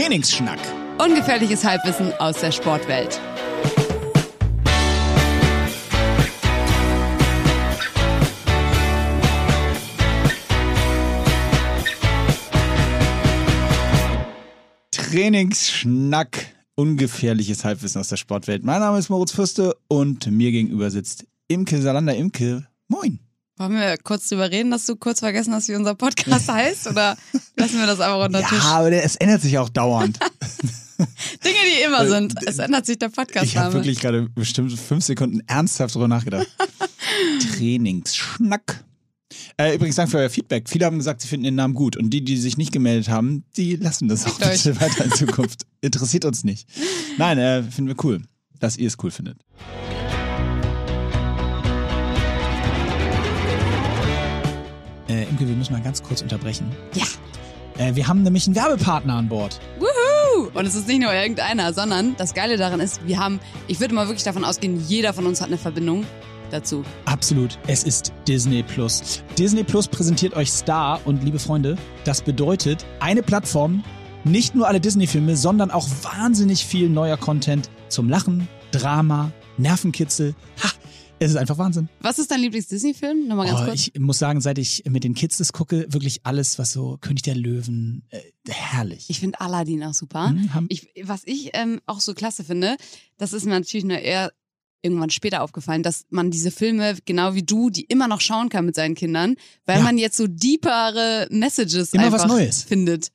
Trainingsschnack. Ungefährliches Halbwissen aus der Sportwelt. Trainingsschnack. Ungefährliches Halbwissen aus der Sportwelt. Mein Name ist Moritz Fürste und mir gegenüber sitzt Imke Salander. Imke, moin. Wollen wir kurz drüber reden, dass du kurz vergessen hast, wie unser Podcast heißt? Oder lassen wir das einfach unter Ja, Tisch? aber der- es ändert sich auch dauernd. Dinge, die immer sind. Es ändert sich der Ich habe wirklich gerade bestimmt fünf Sekunden ernsthaft drüber nachgedacht. Trainingsschnack. Äh, übrigens, danke für euer Feedback. Viele haben gesagt, sie finden den Namen gut. Und die, die sich nicht gemeldet haben, die lassen das auch Fickt bitte weiter in Zukunft. Interessiert uns nicht. Nein, äh, finden wir cool, dass ihr es cool findet. Äh, Imke, wir müssen mal ganz kurz unterbrechen. Ja. Äh, wir haben nämlich einen Werbepartner an Bord. Wuhu! Und es ist nicht nur irgendeiner, sondern das Geile daran ist, wir haben, ich würde mal wirklich davon ausgehen, jeder von uns hat eine Verbindung dazu. Absolut. Es ist Disney Plus. Disney Plus präsentiert euch Star und liebe Freunde, das bedeutet eine Plattform, nicht nur alle Disney-Filme, sondern auch wahnsinnig viel neuer Content zum Lachen, Drama, Nervenkitzel. Ha, es ist einfach Wahnsinn. Was ist dein Lieblings-Disney-Film? Nochmal ganz Oh, kurz. ich muss sagen, seit ich mit den Kids das gucke, wirklich alles, was so König der Löwen, äh, herrlich. Ich finde Aladdin auch super. Hm, haben- Ich, was ich ähm, auch so klasse finde, das ist mir natürlich nur eher irgendwann später aufgefallen, dass man diese Filme, genau wie du, die immer noch schauen kann mit seinen Kindern, weil Ja. man jetzt so deepere Messages Immer einfach was Neues. findet.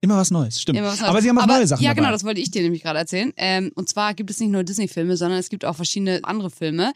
Immer was Neues, stimmt. Was Neues. Aber sie haben auch Aber, neue Sachen Ja, dabei. genau, das wollte ich dir nämlich gerade erzählen. Ähm, und zwar gibt es nicht nur Disney-Filme, sondern es gibt auch verschiedene andere Filme.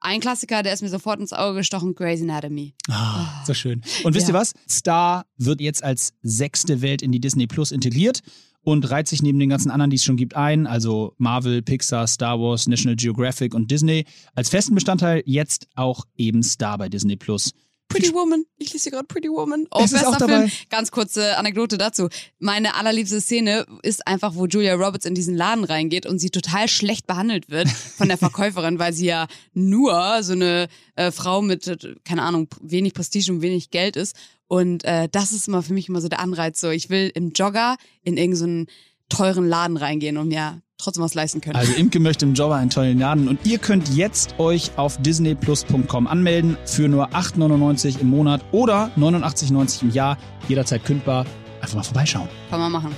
Ein Klassiker, der ist mir sofort ins Auge gestochen, Grey's Anatomy. Ah, so schön. Und wisst Ja. ihr was? Star wird jetzt als sechste Welt in die Disney Plus integriert und reiht sich neben den ganzen anderen, die es schon gibt, ein, also Marvel, Pixar, Star Wars, National Geographic und Disney, als festen Bestandteil jetzt auch eben Star bei Disney Plus. Pretty Woman. Ich lese hier gerade Pretty Woman. Oh, Es ist bester auch dabei. Film. Ganz kurze Anekdote dazu. Meine allerliebste Szene ist einfach, wo Julia Roberts in diesen Laden reingeht und sie total schlecht behandelt wird von der Verkäuferin, weil sie ja nur so eine äh, Frau mit, keine Ahnung, wenig Prestige und wenig Geld ist. Und äh, das ist immer für mich immer so der Anreiz. So, ich will im Jogger in irgendeinen teuren Laden reingehen und mir trotzdem was leisten können. Also Imke möchte im Jobber einen tollen Laden und ihr könnt jetzt euch auf disneyplus.com anmelden für nur 8,99 im Monat oder 89,90 im Jahr, jederzeit kündbar. Einfach mal vorbeischauen. Kann man machen.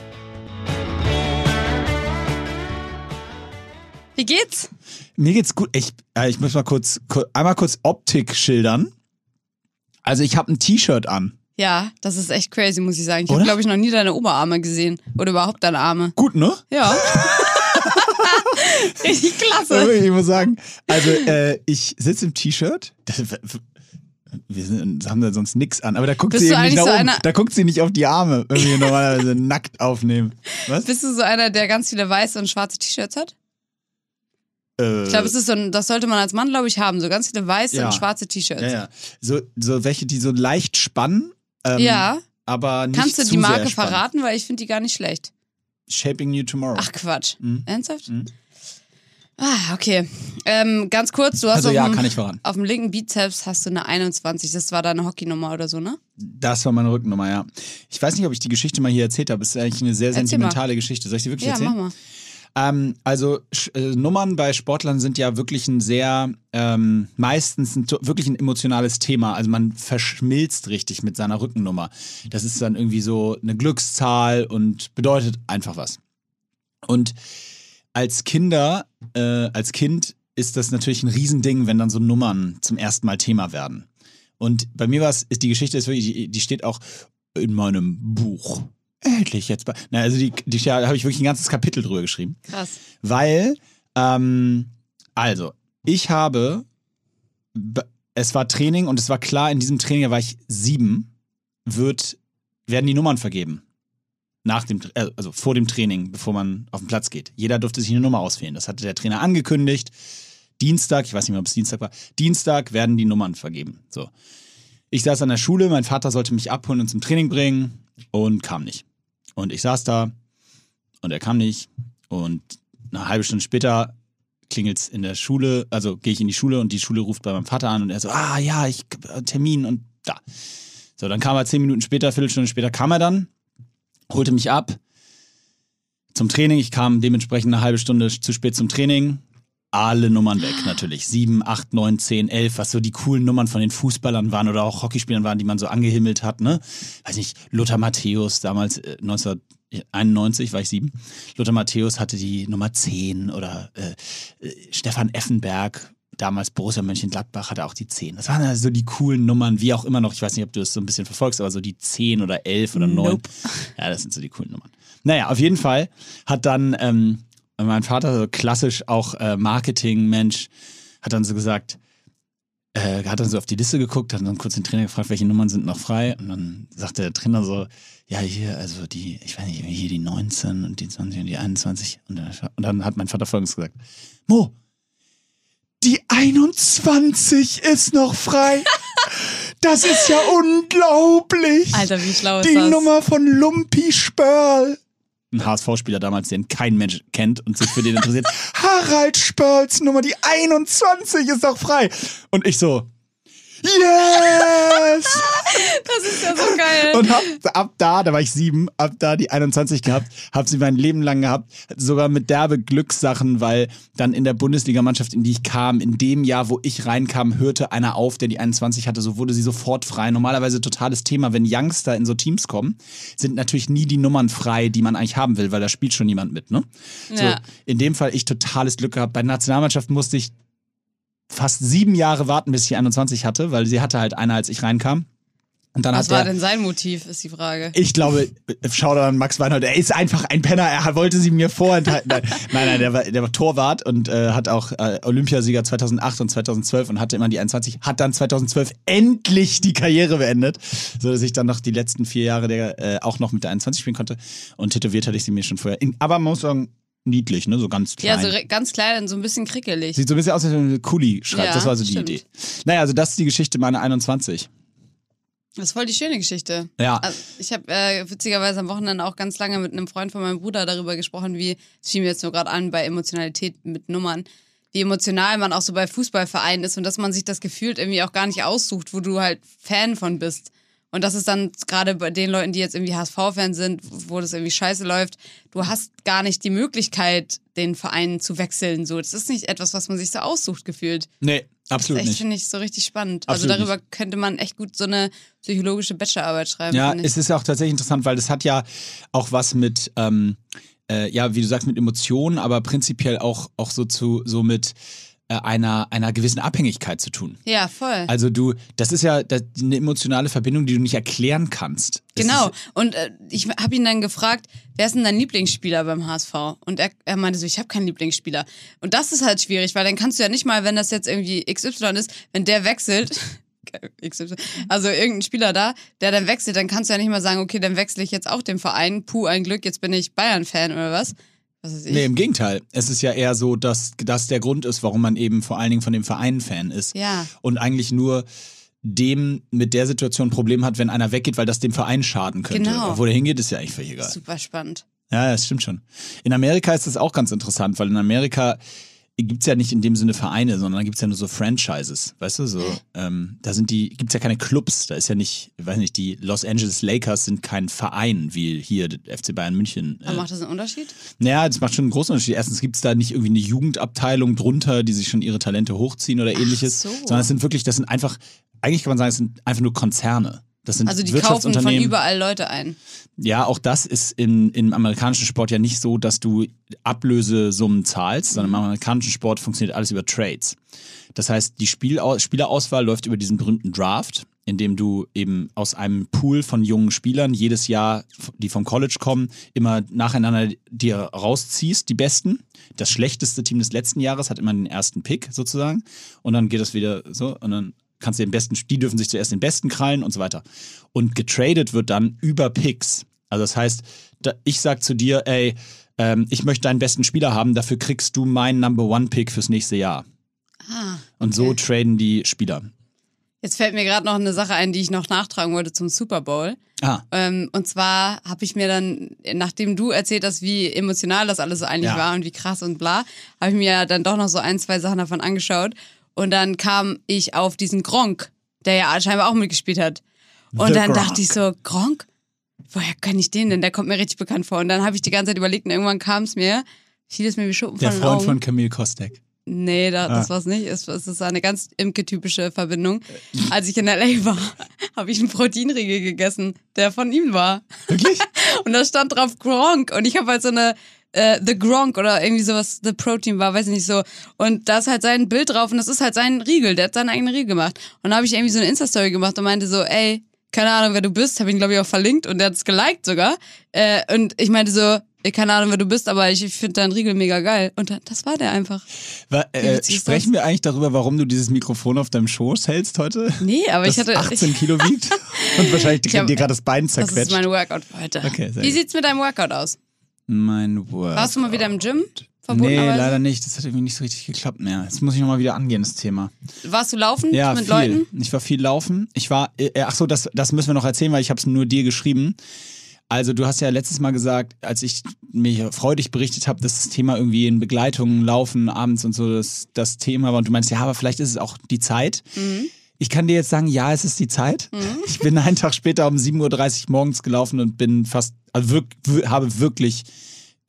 Wie geht's? Mir geht's gut. Ich, äh, ich muss mal kurz, ku- einmal kurz Optik schildern. Also ich habe ein T-Shirt an. Ja, das ist echt crazy, muss ich sagen. Ich habe, glaube ich, noch nie deine Oberarme gesehen. Oder überhaupt deine Arme. Gut, ne? Ja. Richtig klasse. Ich muss sagen, also äh, ich sitze im T-Shirt. Das- Wir sind, haben da sonst nix an, aber da guckt Bist sie eben nicht nach so oben. Da guckt sie nicht auf die Arme, wenn wir normalerweise nackt aufnehmen. Was? Bist du so einer, der ganz viele weiße und schwarze T-Shirts hat? Äh, Ich glaube, es ist so ein, das sollte man als Mann, glaube ich, haben. So ganz viele weiße Ja. und schwarze T-Shirts. ja, ja. So, so welche, die so leicht spannen, ähm, Ja. aber nicht Kannst du die Marke verraten? Weil ich finde die gar nicht schlecht. Shaping New Tomorrow. Ach, Quatsch. Mhm. Ernsthaft? Mhm. Ah, okay. Ähm, ganz kurz, du hast also auf, ja, dem, kann ich verraten. auf dem linken Bizeps hast du eine 21. Das war deine Hockeynummer oder so, ne? Das war meine Rückennummer, ja. Ich weiß nicht, ob ich die Geschichte mal hier erzählt habe. Es ist eigentlich eine sehr Erzähl sentimentale Geschichte. Soll ich die wirklich Ja, erzählen? mach mal. Ähm, also äh, Nummern bei Sportlern sind ja wirklich ein sehr, ähm, meistens ein, wirklich ein emotionales Thema. Also man verschmilzt richtig mit seiner Rückennummer. Das ist dann irgendwie so eine Glückszahl und bedeutet einfach was. Und als Kinder, äh, als Kind ist das natürlich ein Riesending, wenn dann so Nummern zum ersten Mal Thema werden. Und bei mir war es, ist die Geschichte ist wirklich, die, steht auch in meinem Buch. Endlich jetzt. bei- Na, also die, die da habe ich wirklich ein ganzes Kapitel drüber geschrieben. Krass. Weil, ähm, also, ich habe, es war Training und es war klar, in diesem Training, da war ich sieben, wird, werden die Nummern vergeben. Nach dem, äh, also vor dem Training, bevor man auf den Platz geht. Jeder durfte sich eine Nummer auswählen. Das hatte der Trainer angekündigt. Dienstag, ich weiß nicht mehr, ob es Dienstag war, Dienstag werden die Nummern vergeben. So. Ich saß an der Schule, mein Vater sollte mich abholen und zum Training bringen und kam nicht. Und ich saß da und er kam nicht. Und eine halbe Stunde später klingelt's in der Schule, also gehe ich in die Schule und die Schule ruft bei meinem Vater an und er so, ah ja, ich äh, Termin und da. So, dann kam er zehn Minuten später, Viertelstunde später kam er dann, holte mich ab. zum Training. Ich kam dementsprechend eine halbe Stunde zu spät zum Training. Alle Nummern weg natürlich. Sieben, acht, neun, zehn, elf, was so die coolen Nummern von den Fußballern waren oder auch Hockeyspielern waren, die man so angehimmelt hat, ne? Weiß nicht, Lothar Matthäus, damals äh, 1991 war ich sieben. Lothar Matthäus hatte die Nummer zehn oder äh, äh, Stefan Effenberg, damals Borussia Mönchengladbach, hatte auch die zehn. Das waren also die coolen Nummern, wie auch immer noch. Ich weiß nicht, ob du das so ein bisschen verfolgst, aber so die zehn oder elf oder neun. Nope. Ja, das sind so die coolen Nummern. Naja, auf jeden Fall hat dann ähm, mein Vater, so klassisch auch äh, Marketing-Mensch, hat dann so gesagt, äh, hat dann so auf die Liste geguckt, hat dann kurz den Trainer gefragt, welche Nummern sind noch frei. Und dann sagte der Trainer so, ja, hier, also die, ich weiß nicht, hier die 19 und die 20 und die 21. Und dann, und dann hat mein Vater folgendes gesagt, Mo, die 21 ist noch frei. Das ist ja unglaublich. Alter, wie schlau ist Die das? Nummer von Lumpi Spörl. Ein HSV-Spieler damals, den kein Mensch kennt und sich für den interessiert. Harald Spörls Nummer, die 21 ist doch frei. Und ich so, yes! Das ist ja so geil. Und hab ab da, da war ich sieben, ab da die 21 gehabt, hab sie mein Leben lang gehabt, sogar mit derbe Glückssachen, weil dann in der Bundesligamannschaft, in die ich kam, in dem Jahr, wo ich reinkam, hörte einer auf, der die 21 hatte, so wurde sie sofort frei. Normalerweise totales Thema, wenn Youngster in so Teams kommen, sind natürlich nie die Nummern frei, die man eigentlich haben will, weil da spielt schon jemand mit, ne? So, Ja. in dem Fall ich totales Glück gehabt. Bei der Nationalmannschaft musste ich fast sieben Jahre warten, bis ich 21 hatte, weil sie hatte halt einer, als ich reinkam. Und dann Was hat war der, denn sein Motiv, ist die Frage. ich glaube, Shoutout an Max Weinhold, er ist einfach ein Penner, er wollte sie mir vorenthalten. Nein, nein, nein der, war, der war Torwart und äh, hat auch äh, Olympiasieger 2008 und 2012 und hatte immer die 21, hat dann 2012 endlich die Karriere beendet, so dass ich dann noch die letzten vier Jahre der, äh, auch noch mit der 21 spielen konnte und tätowiert hatte ich sie mir schon vorher. In, aber man muss sagen, niedlich, ne, so ganz klein. Ja, so ganz klein und so ein bisschen krickelig. Sieht so ein bisschen aus, als wenn eine Kuli schreibt. Ja, das war so die stimmt. Idee. Naja, also das ist die Geschichte meiner 21. Das ist voll die schöne Geschichte. Ja. Also ich habe äh, witzigerweise am Wochenende auch ganz lange mit einem Freund von meinem Bruder darüber gesprochen, wie, es fiel mir jetzt nur gerade an, bei Emotionalität mit Nummern, wie emotional man auch so bei Fußballvereinen ist und dass man sich das gefühlt irgendwie auch gar nicht aussucht, wo du halt Fan von bist. Und das ist dann gerade bei den Leuten, die jetzt irgendwie HSV-Fans sind, wo das irgendwie scheiße läuft, du hast gar nicht die Möglichkeit, den Verein zu wechseln. So, das ist nicht etwas, was man sich so aussucht, gefühlt. Nee, absolut das ist echt, nicht. finde ich, so richtig spannend. Absolut also darüber könnte man echt gut so eine psychologische Bachelorarbeit schreiben. Ja, es ist ja auch tatsächlich interessant, weil das hat ja auch was mit, ähm, äh, ja, wie du sagst, mit Emotionen, aber prinzipiell auch, auch so zu, so mit einer, einer gewissen Abhängigkeit zu tun. Ja, voll. Also du, das ist ja das, eine emotionale Verbindung, die du nicht erklären kannst. Das genau. Und äh, ich habe ihn dann gefragt, wer ist denn dein Lieblingsspieler beim HSV? Und er, er meinte so, ich habe keinen Lieblingsspieler. Und das ist halt schwierig, weil dann kannst du ja nicht mal, wenn das jetzt irgendwie XY ist, wenn der wechselt, XY, also irgendein Spieler da, der dann wechselt, dann kannst du ja nicht mal sagen, okay, dann wechsle ich jetzt auch den Verein. Puh, ein Glück, jetzt bin ich Bayern-Fan oder was? Nee, im Gegenteil. Es ist ja eher so, dass das der Grund ist, warum man eben vor allen Dingen von dem Verein Fan ist. Ja. Und eigentlich nur dem mit der Situation ein Problem hat, wenn einer weggeht, weil das dem Verein schaden könnte. Genau. Wo der hingeht, ist ja eigentlich völlig egal. Super spannend. Ja, das stimmt schon. In Amerika ist das auch ganz interessant, weil in Amerika gibt's ja nicht in dem Sinne Vereine, sondern da gibt's ja nur so Franchises, weißt du, so, ähm, da sind die, gibt's ja keine Clubs, da ist ja nicht, ich weiß nicht, die Los Angeles Lakers sind kein Verein, wie hier der FC Bayern München. Aber Äh, macht das einen Unterschied? naja, das macht schon einen großen Unterschied. Erstens gibt's da nicht irgendwie eine Jugendabteilung drunter, die sich schon ihre Talente hochziehen oder ähnliches, so. sondern es sind wirklich, das sind einfach, eigentlich kann man sagen, es sind einfach nur Konzerne. Das sind Also die kaufen von überall Leute ein. Ja, auch das ist in, im amerikanischen Sport ja nicht so, dass du Ablösesummen zahlst, sondern im amerikanischen Sport funktioniert alles über Trades. Das heißt, die Spielau Spielerauswahl läuft über diesen berühmten Draft, in dem du eben aus einem Pool von jungen Spielern jedes Jahr, die vom College kommen, immer nacheinander dir rausziehst, die besten. Das schlechteste Team des letzten Jahres hat immer den ersten Pick sozusagen. Und dann geht das wieder so und dann kannst du den besten, die dürfen sich zuerst den besten krallen und so weiter. Und getradet wird dann über Picks. Also das heißt, ich sag zu dir, ey, ähm, ich möchte deinen besten Spieler haben, dafür kriegst du meinen Number One Pick fürs nächste Jahr. Ah. Und so traden die Spieler. Jetzt fällt mir gerade noch eine Sache ein, die ich noch nachtragen wollte zum Super Bowl. Ah, Ähm, und zwar habe ich mir dann, nachdem du erzählt hast, wie emotional das alles so eigentlich Ja. war und wie krass und bla, habe ich mir dann doch noch so ein, zwei Sachen davon angeschaut. Und dann kam ich auf diesen Gronk, der ja scheinbar auch mitgespielt hat. Und The dann Gronk. dachte ich so, Gronk? woher kann ich den denn? Der kommt mir richtig bekannt vor. Und dann habe ich die ganze Zeit überlegt und irgendwann kam es mir, fiel es mir wie Schuppen Der von Freund Augen. von Camille Kostek. Nee, da, das Ah. war's nicht. Es, es ist eine ganz Imke-typische Verbindung. Als ich in L.A. war, habe ich einen Proteinriegel gegessen, der von ihm war. Wirklich? Und da stand drauf Gronk. Und ich habe halt so eine äh, The Gronk oder irgendwie sowas, The Protein war, weiß ich nicht so. Und da ist halt sein Bild drauf und das ist halt sein Riegel. Der hat seinen eigenen Riegel gemacht. Und da habe ich irgendwie so eine Insta-Story gemacht und meinte so, ey, keine Ahnung, wer du bist. Habe ihn, glaube ich, auch verlinkt und der hat's geliked sogar. Äh, und ich meinte so, ey, keine Ahnung, wer du bist, aber ich, finde deinen Riegel mega geil. Und das war der einfach. Wa- Wie äh, sprechen wir eigentlich darüber, warum du dieses Mikrofon auf deinem Schoß hältst heute? Nee, aber das ich hatte. 18 Kilo wiegt und wahrscheinlich Ich hab- dir gerade das Bein Das ist zerquetscht. mein Workout heute. Okay, Wie gut. sieht's mit deinem Workout aus? Mein Word. Warst du mal wieder im Gym? Nee, leider nicht. Das hat irgendwie nicht so richtig geklappt mehr. Jetzt muss ich nochmal wieder angehen, das Thema. Warst du laufend Ja, mit viel. Leuten? Ich war viel laufen. Ich war, äh, ach so, das, das müssen wir noch erzählen, weil ich habe es nur dir geschrieben. Also du hast ja letztes Mal gesagt, als ich mir freudig berichtet habe, dass das Thema irgendwie in Begleitung, Laufen, abends und so das, das Thema war. Und du meinst, ja, aber vielleicht ist es auch die Zeit. Mhm. Ich kann dir jetzt sagen, ja, es ist die Zeit. Ich bin einen Tag später um 7.30 Uhr morgens gelaufen und bin fast, also wirk, wir- habe wirklich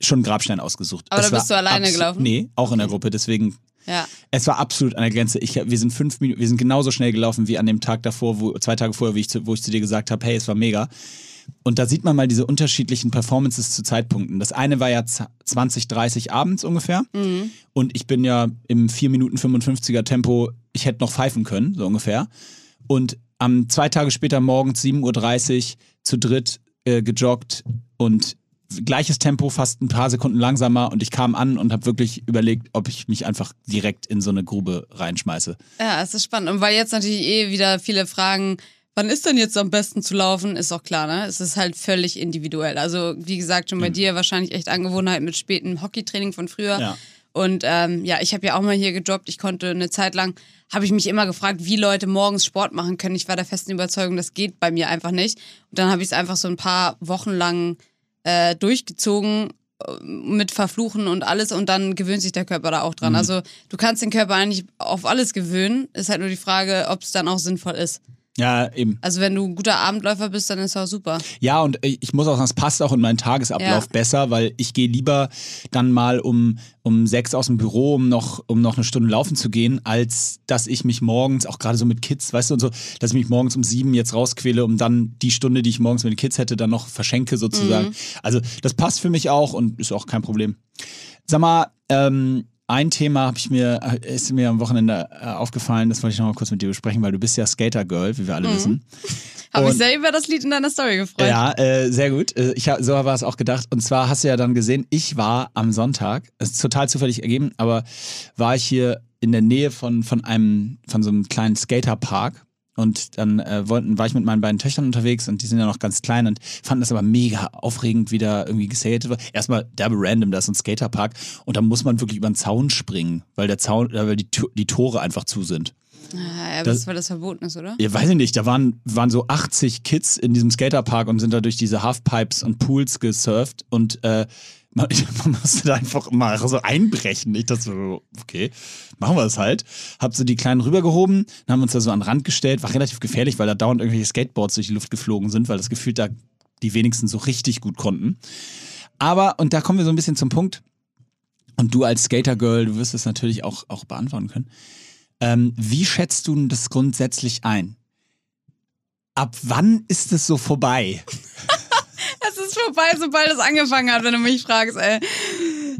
schon einen Grabstein ausgesucht. Aber Es da bist du alleine gelaufen? Nee, auch in der Gruppe. Deswegen Ja. es war absolut an der Grenze. Ich, wir sind fünf Minuten, wir sind genauso schnell gelaufen wie an dem Tag davor, wo, zwei Tage vorher, ich zu, wo ich zu dir gesagt habe, hey, es war mega. Und da sieht man mal diese unterschiedlichen Performances zu Zeitpunkten. Das eine war ja z- 20, 30 abends ungefähr. Und ich bin ja im 4 Minuten 55er Tempo, ich hätte noch pfeifen können, so ungefähr. Und am zwei Tage später morgens 7.30 Uhr zu dritt äh, gejoggt und gleiches Tempo, fast ein paar Sekunden langsamer und ich kam an und habe wirklich überlegt, ob ich mich einfach direkt in so eine Grube reinschmeiße. Ja, es ist spannend. Und weil jetzt natürlich eh wieder viele fragen, wann ist denn jetzt am besten zu laufen, ist auch klar, ne? Es ist halt völlig individuell. Also, wie gesagt, schon bei dir wahrscheinlich echt Angewohnheit mit spätem Hockeytraining von früher. Ja. Und ähm, ja, ich habe ja auch mal hier gejobbt. Ich konnte eine Zeit lang, habe ich mich immer gefragt, wie Leute morgens Sport machen können. Ich war der festen Überzeugung, das geht bei mir einfach nicht. Und dann habe ich es einfach so ein paar Wochen lang äh, durchgezogen äh, mit Verfluchen und alles und dann gewöhnt sich der Körper da auch Mhm. dran. Also du kannst den Körper eigentlich auf alles gewöhnen. Ist halt nur die Frage, ob es dann auch sinnvoll ist. Ja, eben. Also wenn du ein guter Abendläufer bist, dann ist auch super. Ja, und äh, ich muss auch sagen, es passt auch in meinen Tagesablauf Ja. besser, weil ich gehe lieber dann mal um, um sechs aus dem Büro, um noch, um noch eine Stunde laufen zu gehen, als dass ich mich morgens, auch gerade so mit Kids, weißt du, und so, dass ich mich morgens um sieben jetzt rausquäle, um dann die Stunde, die ich morgens mit den Kids hätte, dann noch verschenke sozusagen. Mhm. Also das passt für mich auch und ist auch kein Problem. Sag mal, ähm, ein Thema habe ich mir, äh, ist mir am Wochenende äh, aufgefallen, das wollte ich noch mal kurz mit dir besprechen, weil du bist ja Skater-Girl, wie wir alle wissen. Habe ich sehr über das Lied in deiner Story gefreut. Ja, äh, sehr gut. Äh, Ich hab, so war es auch gedacht. Und zwar hast du ja dann gesehen, ich war am Sonntag, es ist total zufällig ergeben, aber war ich hier in der Nähe von, von einem, von so einem kleinen Skaterpark. Und dann äh, wollten, war ich mit meinen beiden Töchtern unterwegs und die sind ja noch ganz klein und fanden das aber mega aufregend, wie da irgendwie geskatet wird. Erstmal derbe random, da ist ein Skaterpark und da muss man wirklich über den Zaun springen, weil der Zaun, äh, weil die, die Tore einfach zu sind. Ah, ja, aber Das- das weil das verboten ist, oder? Ja, weiß ich nicht, da waren, waren so 80 Kids in diesem Skaterpark und sind da durch diese Halfpipes und Pools gesurft und äh, man, man musste da einfach mal so einbrechen. Ich dachte so, okay, machen wir das halt. Hab so die Kleinen rübergehoben, dann haben uns da so an den Rand gestellt, war relativ gefährlich, weil da dauernd irgendwelche Skateboards durch die Luft geflogen sind, weil das gefühlt da die wenigsten so richtig gut konnten. Aber, und da kommen wir so ein bisschen zum Punkt, und du als Skater-Girl, du wirst es natürlich auch, auch beantworten können. Ähm, wie schätzt du das grundsätzlich ein? Ab wann ist es so vorbei? Ist vorbei, sobald es angefangen hat, wenn du mich fragst, ey.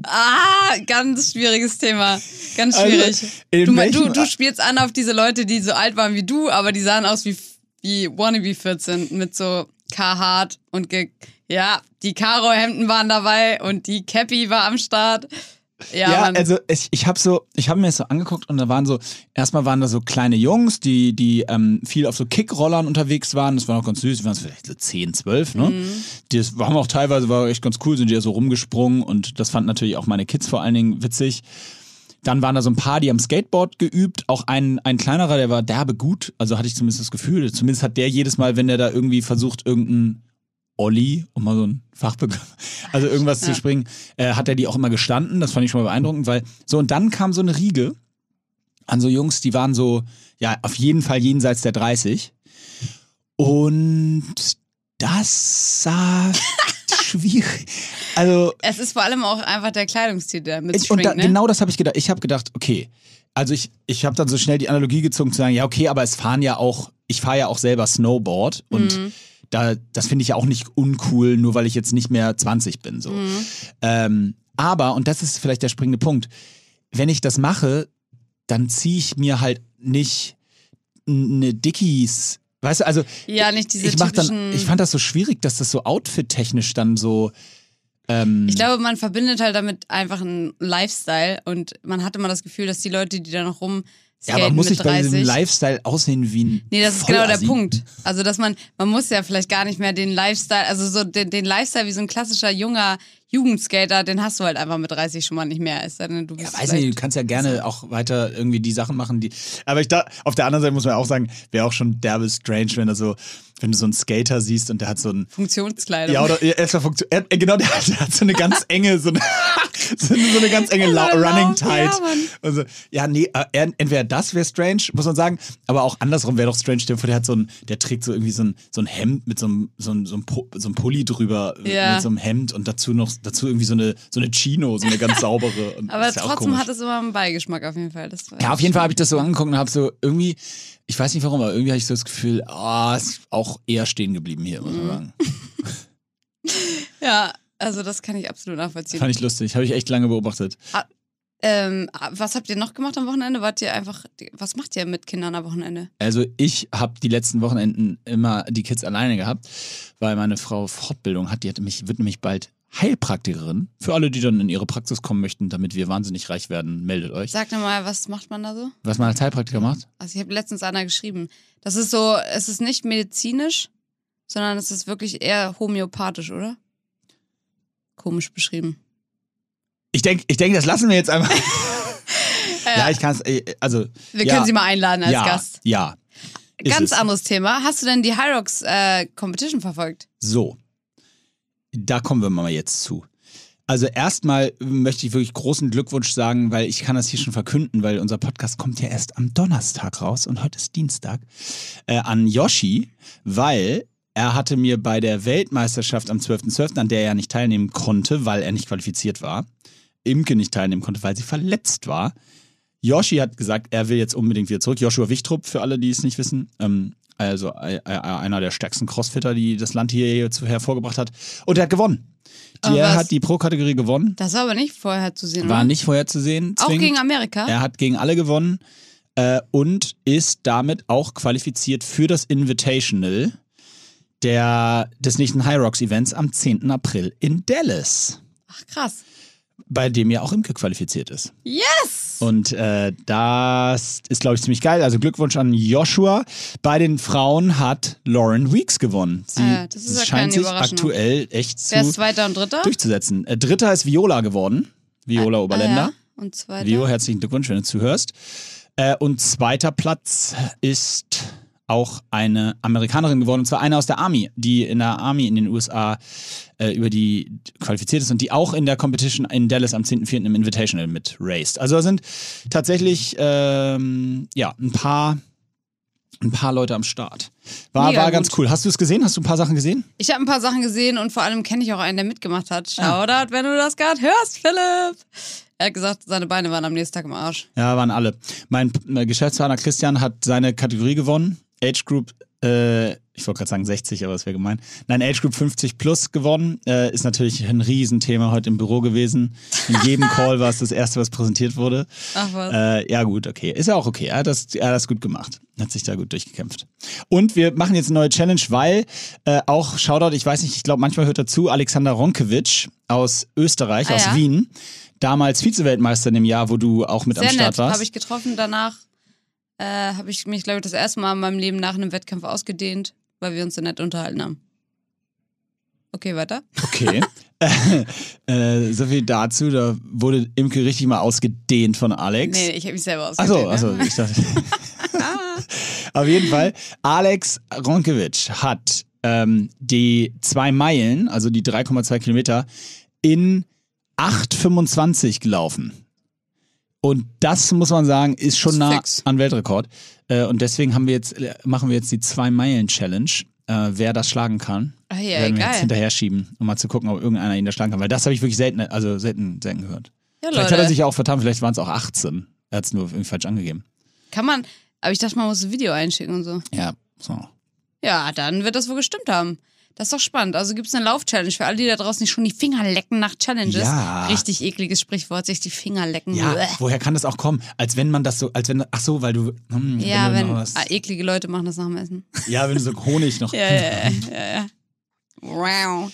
Ah, ganz schwieriges Thema. Ganz Also, schwierig. in du, du, du spielst an auf diese Leute, die so alt waren wie du, aber die sahen aus wie, wie Wannabe 14 mit so Carhartt und ge ja, die Karo-Hemden waren dabei und die Cappy war am Start. Ja, Ja, also ich, ich habe so, ich habe mir das so angeguckt und da waren so, erstmal waren da so kleine Jungs, die, die ähm, viel auf so Kickrollern unterwegs waren. Das war noch ganz süß, die waren so vielleicht so 10, 12, ne? Mhm. Die das haben auch teilweise, war echt ganz cool, sind die da so rumgesprungen und das fanden natürlich auch meine Kids vor allen Dingen witzig. Dann waren da so ein paar, die am Skateboard geübt. Auch ein, ein kleinerer, der war derbe gut. Also hatte ich zumindest das Gefühl. Zumindest hat der jedes Mal, wenn der da irgendwie versucht, irgendein Olli, um mal so ein Fachbegriff, also irgendwas zu Ja. springen, äh, hat er die auch immer gestanden. Das fand ich schon mal beeindruckend, weil so und dann kam so eine Riege an so Jungs, die waren so, ja, auf jeden Fall jenseits der 30. Und das sah schwierig. Also Es ist vor allem auch einfach der Kleidungsstil, der ich, mitschwingt, und da, ne? genau das habe ich gedacht. Ich habe gedacht, okay, also ich, ich habe dann so schnell die Analogie gezogen zu sagen, ja okay, aber es fahren ja auch, ich fahre ja auch selber Snowboard und Mhm. Da, das finde ich ja auch nicht uncool, nur weil ich jetzt nicht mehr 20 bin. So. Mhm. Ähm, aber, und das ist vielleicht der springende Punkt, wenn ich das mache, dann ziehe ich mir halt nicht eine Dickies. Weißt du, also Ja, nicht diese ich mach dann, ich fand das so schwierig, dass das so outfit-technisch dann so. Ähm, Ich glaube, man verbindet halt damit einfach einen Lifestyle und man hat immer das Gefühl, dass die Leute, die da noch rum ja, aber muss ich bei 30, diesem Lifestyle aussehen wie ein. Nee, das ist genau der? Punkt. Also, dass man, man muss ja vielleicht gar nicht mehr den Lifestyle, also so den, den Lifestyle wie so ein klassischer junger Jugendskater, den hast du halt einfach mit 30 schon mal nicht mehr. Sei denn, du Ja, bist weiß vielleicht- nicht, du kannst ja gerne auch weiter irgendwie die Sachen machen, die. Aber ich da, auf der anderen Seite muss man auch sagen, wäre auch schon derbe strange, wenn du so, wenn du so einen Skater siehst und der hat so ein. Funktionskleidung. Ja, oder erstmal Funktion. Er, er- genau, der, hat- der hat so eine ganz enge, so eine, so eine, ganz enge La Running Tight. ja, also, ja, nee, äh, er- entweder das wäre strange, muss man sagen, aber auch andersrum wäre doch strange. Vor, der hat so ein, der trägt so irgendwie so ein, so ein Hemd mit so einem, so einem, so einem, so einem Pulli drüber, äh, Ja. mit so einem Hemd und dazu noch, dazu irgendwie so eine, so eine Chino, so eine ganz saubere. Aber ja trotzdem hat es immer einen Beigeschmack auf jeden Fall. Ja, auf jeden Fall habe ich das so angeguckt und habe so irgendwie, ich weiß nicht warum, aber irgendwie habe ich so das Gefühl, ah, ist auch eher stehen geblieben hier, muss man sagen. Ja, also das kann ich absolut nachvollziehen. Fand ich lustig, habe ich echt lange beobachtet. Ähm, was habt ihr noch gemacht am Wochenende? Wart ihr einfach, was macht ihr mit Kindern am Wochenende? Also ich habe die letzten Wochenenden immer die Kids alleine gehabt, weil meine Frau Fortbildung hat, die hat mich, wird nämlich bald Heilpraktikerin. Für alle, die dann in ihre Praxis kommen möchten, damit wir wahnsinnig reich werden, meldet euch. Sag doch mal, was macht man da so? Was man als Heilpraktiker macht? Also ich habe letztens einer geschrieben. Das ist so, es ist nicht medizinisch, sondern es ist wirklich eher homöopathisch, oder? Komisch beschrieben. Ich denke, ich denk, das lassen wir jetzt einfach. ja, ich kann es, also. Wir ja, können sie mal einladen als ja, Gast. Ja. Ganz es. anderes Thema. Hast du denn die Hyrox äh, Competition verfolgt? So, da kommen wir mal jetzt zu. Also erstmal möchte ich wirklich großen Glückwunsch sagen, weil ich kann das hier schon verkünden, weil unser Podcast kommt ja erst am Donnerstag raus und heute ist Dienstag, äh, an Yoshi, weil er hatte mir bei der Weltmeisterschaft am 12.12., an der er nicht teilnehmen konnte, weil er nicht qualifiziert war, Imke nicht teilnehmen konnte, weil sie verletzt war. Yoshi hat gesagt, er will jetzt unbedingt wieder zurück. Joshua Wichtrup, für alle, die es nicht wissen. Ähm, also äh, äh, einer der stärksten Crossfitter, die das Land hier zu hervorgebracht hat. Und er hat gewonnen. Oh, Der hat die Pro-Kategorie gewonnen. Das war aber nicht vorher zu sehen, War oder? nicht vorherzusehen. Auch zwingend. gegen Amerika? Er hat gegen alle gewonnen äh, und ist damit auch qualifiziert für das Invitational der, des nächsten High Rocks Events am 10. April in Dallas, Ach, krass. Bei dem ja auch Imke qualifiziert ist. Yes! Und äh, das ist, glaube ich, ziemlich geil. Also Glückwunsch an Joshua. Bei den Frauen hat Lauren Weeks gewonnen. Sie Ah, das ist ja scheint sich aktuell echt zu Wer ist Zweiter und Dritter? durchzusetzen. Äh, Dritter ist Viola geworden. Viola Oberländer. Ah, ja. Und Zweiter? Vio, herzlichen Glückwunsch, wenn du zuhörst. Äh, und zweiter Platz ist auch eine Amerikanerin geworden, und zwar eine aus der Army, die in der Army in den USA äh, über die qualifiziert ist und die auch in der Competition in Dallas am 10.4. im Invitational mit raced. Also da sind tatsächlich ähm, ja, ein paar, ein paar Leute am Start. War, Mega war ganz gut. cool. Hast du es gesehen? Hast du ein paar Sachen gesehen? Ich habe ein paar Sachen gesehen und vor allem kenne ich auch einen, der mitgemacht hat. Ah. Shoutout, wenn du das gerade hörst, Philipp. Er hat gesagt, seine Beine waren am nächsten Tag im Arsch. Ja, waren alle. Mein Geschäftspartner Christian hat seine Kategorie gewonnen. Age Group, äh, ich wollte gerade sagen 60, aber das wäre gemein. Nein, Age Group 50 plus gewonnen. Äh, ist natürlich ein Riesenthema heute im Büro gewesen. In jedem Call war es das erste, was präsentiert wurde. Ach was. Äh, ja, gut, okay. Ist ja auch okay. Er hat, das, er hat das gut gemacht. Hat sich da gut durchgekämpft. Und wir machen jetzt eine neue Challenge, weil äh, auch, Shoutout, ich weiß nicht, ich glaube, manchmal hört dazu, Alexander Ronkewitsch aus Österreich, Ah, aus ja. Wien. Damals Vize-Weltmeister in dem Jahr, wo du auch mit am Sehr Start nett. warst. Habe ich getroffen. Danach äh, habe ich mich, glaube ich, das erste Mal in meinem Leben nach einem Wettkampf ausgedehnt, weil wir uns so nett unterhalten haben. Okay, weiter. Okay. äh, so viel dazu. Da wurde Imke richtig mal ausgedehnt von Alex. Nee, ich habe mich selber Achso, ausgedehnt. also ich dachte. Auf jeden Fall. Alex Ronkewitsch hat ähm, die zwei Meilen, also die 3,2 Kilometer, in 8,25 gelaufen. Und das muss man sagen, ist schon nah fix. an Weltrekord. Äh, und deswegen haben wir jetzt, äh, machen wir jetzt die zwei Meilen Challenge. Äh, wer das schlagen kann. Ah, ja, werden wir jetzt geil. hinterher schieben, um mal zu gucken, ob irgendeiner ihn da schlagen kann. Weil das habe ich wirklich selten, also selten, selten gehört. Ja, Vielleicht hat er Leute. sich ja auch vertan, vielleicht waren es auch 18. Er hat es nur irgendwie falsch angegeben. Kann man, aber ich dachte, man muss ein Video einschicken und so. Ja, so. Ja, dann wird das wohl gestimmt haben. Das ist doch spannend. Also gibt es eine Lauf-Challenge für alle, die da draußen nicht schon die Finger lecken nach Challenges. Ja. Richtig ekliges Sprichwort, sich die Finger lecken. Ja, woher kann das auch kommen? Als wenn man das so, als wenn, ach so, weil du, hm, Ja, du wenn, was, ah, eklige Leute machen das nach dem Essen. ja, wenn du so Honig noch. Ja, ja, ja, ja.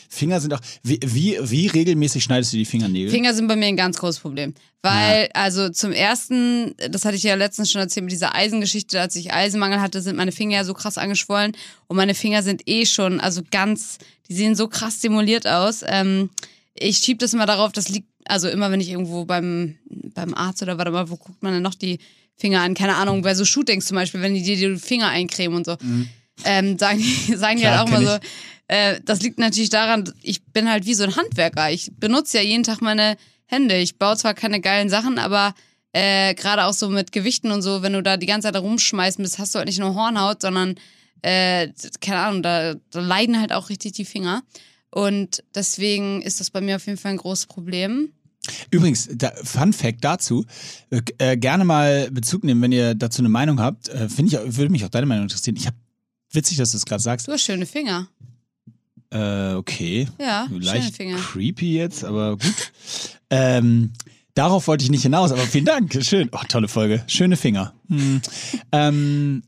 Finger sind auch, wie, wie, wie regelmäßig schneidest du die Fingernägel? Finger sind bei mir ein ganz großes Problem. Weil, also zum ersten, das hatte ich ja letztens schon erzählt mit dieser Eisengeschichte, als ich Eisenmangel hatte, sind meine Finger ja so krass angeschwollen und meine Finger sind eh schon, also ganz, die sehen so krass stimuliert aus. Ähm, ich schieb das immer darauf, das liegt, also immer wenn ich irgendwo beim, beim Arzt oder warte mal, wo guckt man denn noch die Finger an? Keine Ahnung, bei so Shootings zum Beispiel, wenn die dir die Finger eincremen und so. Ähm, sagen, die- sagen die Klar, halt auch immer kenn so, äh, das liegt natürlich daran, ich bin halt wie so ein Handwerker. Ich benutze ja jeden Tag meine Hände. Ich baue zwar keine geilen Sachen, aber äh, gerade auch so mit Gewichten und so, wenn du da die ganze Zeit rumschmeißen bist, hast du halt nicht nur Hornhaut, sondern, äh, keine Ahnung, da, da leiden halt auch richtig die Finger. Und deswegen ist das bei mir auf jeden Fall ein großes Problem. Übrigens, da, Fun Fact dazu, äh, äh, gerne mal Bezug nehmen, wenn ihr dazu eine Meinung habt. Äh, Finde ich, würde mich auch deine Meinung interessieren. Ich habe, witzig, dass du es gerade sagst. Du hast schöne Finger. Äh, okay. Ja, Leicht creepy jetzt, aber gut. ähm, darauf wollte ich nicht hinaus, aber vielen Dank. Schön. Oh, tolle Folge. Schöne Finger. Hm. ähm,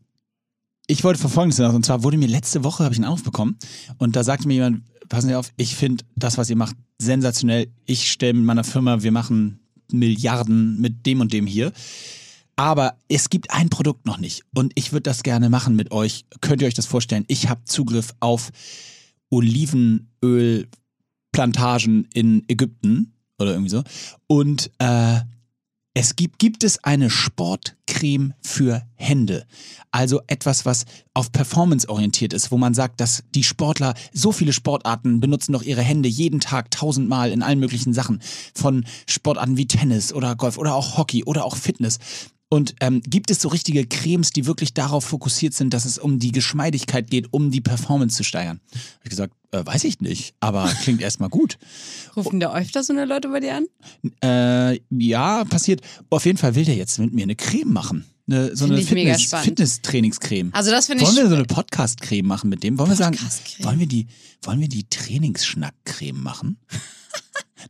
ich wollte von Folgendes hinaus. Und zwar wurde mir letzte Woche, habe ich einen Anruf bekommen. Und da sagte mir jemand, passen Sie auf, ich finde das, was ihr macht, sensationell. Ich stelle mit meiner Firma, wir machen Milliarden mit dem und dem hier. Aber es gibt ein Produkt noch nicht. Und ich würde das gerne machen mit euch. Könnt ihr euch das vorstellen? Ich habe Zugriff auf Olivenölplantagen in Ägypten oder irgendwie so. Und äh, es gibt, gibt es eine Sportcreme für Hände. Also etwas, was auf Performance orientiert ist, wo man sagt, dass die Sportler, so viele Sportarten benutzen doch ihre Hände jeden Tag tausendmal in allen möglichen Sachen. Von Sportarten wie Tennis oder Golf oder auch Hockey oder auch Fitness. Und ähm, gibt es so richtige Cremes, die wirklich darauf fokussiert sind, dass es um die Geschmeidigkeit geht, um die Performance zu steigern? Hab ich gesagt, äh, weiß ich nicht, aber klingt erstmal gut. Rufen da öfter so eine Leute bei dir an? Äh, ja, passiert. Auf jeden Fall will der jetzt mit mir eine Creme machen. Eine, so Find eine Fitness. Fitness-Trainingscreme. Also das finde ich Wollen wir so eine Podcast-Creme machen mit dem? Wollen wir sagen, wollen wir die, wollen wir die Trainingsschnack-Creme machen?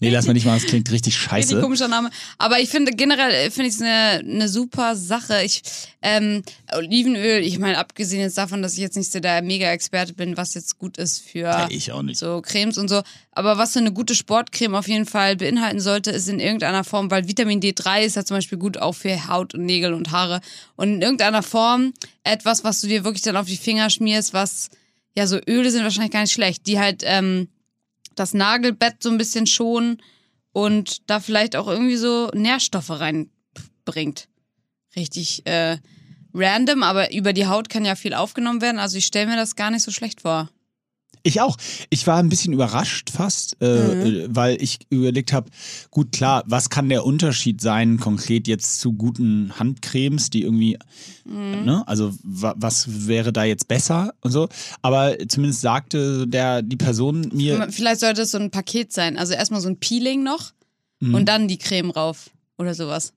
Nee, lass mal nicht mal, das klingt richtig Richtig scheiße. komischer Name. Aber ich finde generell äh, finde ich es eine, eine super Sache. Ich ähm, Olivenöl, ich meine, abgesehen jetzt davon, dass ich jetzt nicht so der Mega-Experte bin, was jetzt gut ist für Ja, ich auch nicht. so Cremes und so. Aber was so eine gute Sportcreme auf jeden Fall beinhalten sollte, ist in irgendeiner Form, weil Vitamin D3 ist ja zum Beispiel gut auch für Haut und Nägel und Haare. Und in irgendeiner Form etwas, was du dir wirklich dann auf die Finger schmierst, was, ja, so Öle sind wahrscheinlich gar nicht schlecht, die halt ähm, das Nagelbett so ein bisschen schonen und da vielleicht auch irgendwie so Nährstoffe reinbringt. Richtig äh, random, aber über die Haut kann ja viel aufgenommen werden. Also ich stelle mir das gar nicht so schlecht vor. Ich auch. Ich war ein bisschen überrascht fast, äh, Mhm. äh, weil ich überlegt habe, gut klar, was kann der Unterschied sein konkret jetzt zu guten Handcremes, die irgendwie, Mhm. ne, also wa was wäre da jetzt besser und so. Aber zumindest sagte der die Person mir, Vielleicht sollte es so ein Paket sein. Also erstmal so ein Peeling noch Mhm. und dann die Creme rauf oder sowas.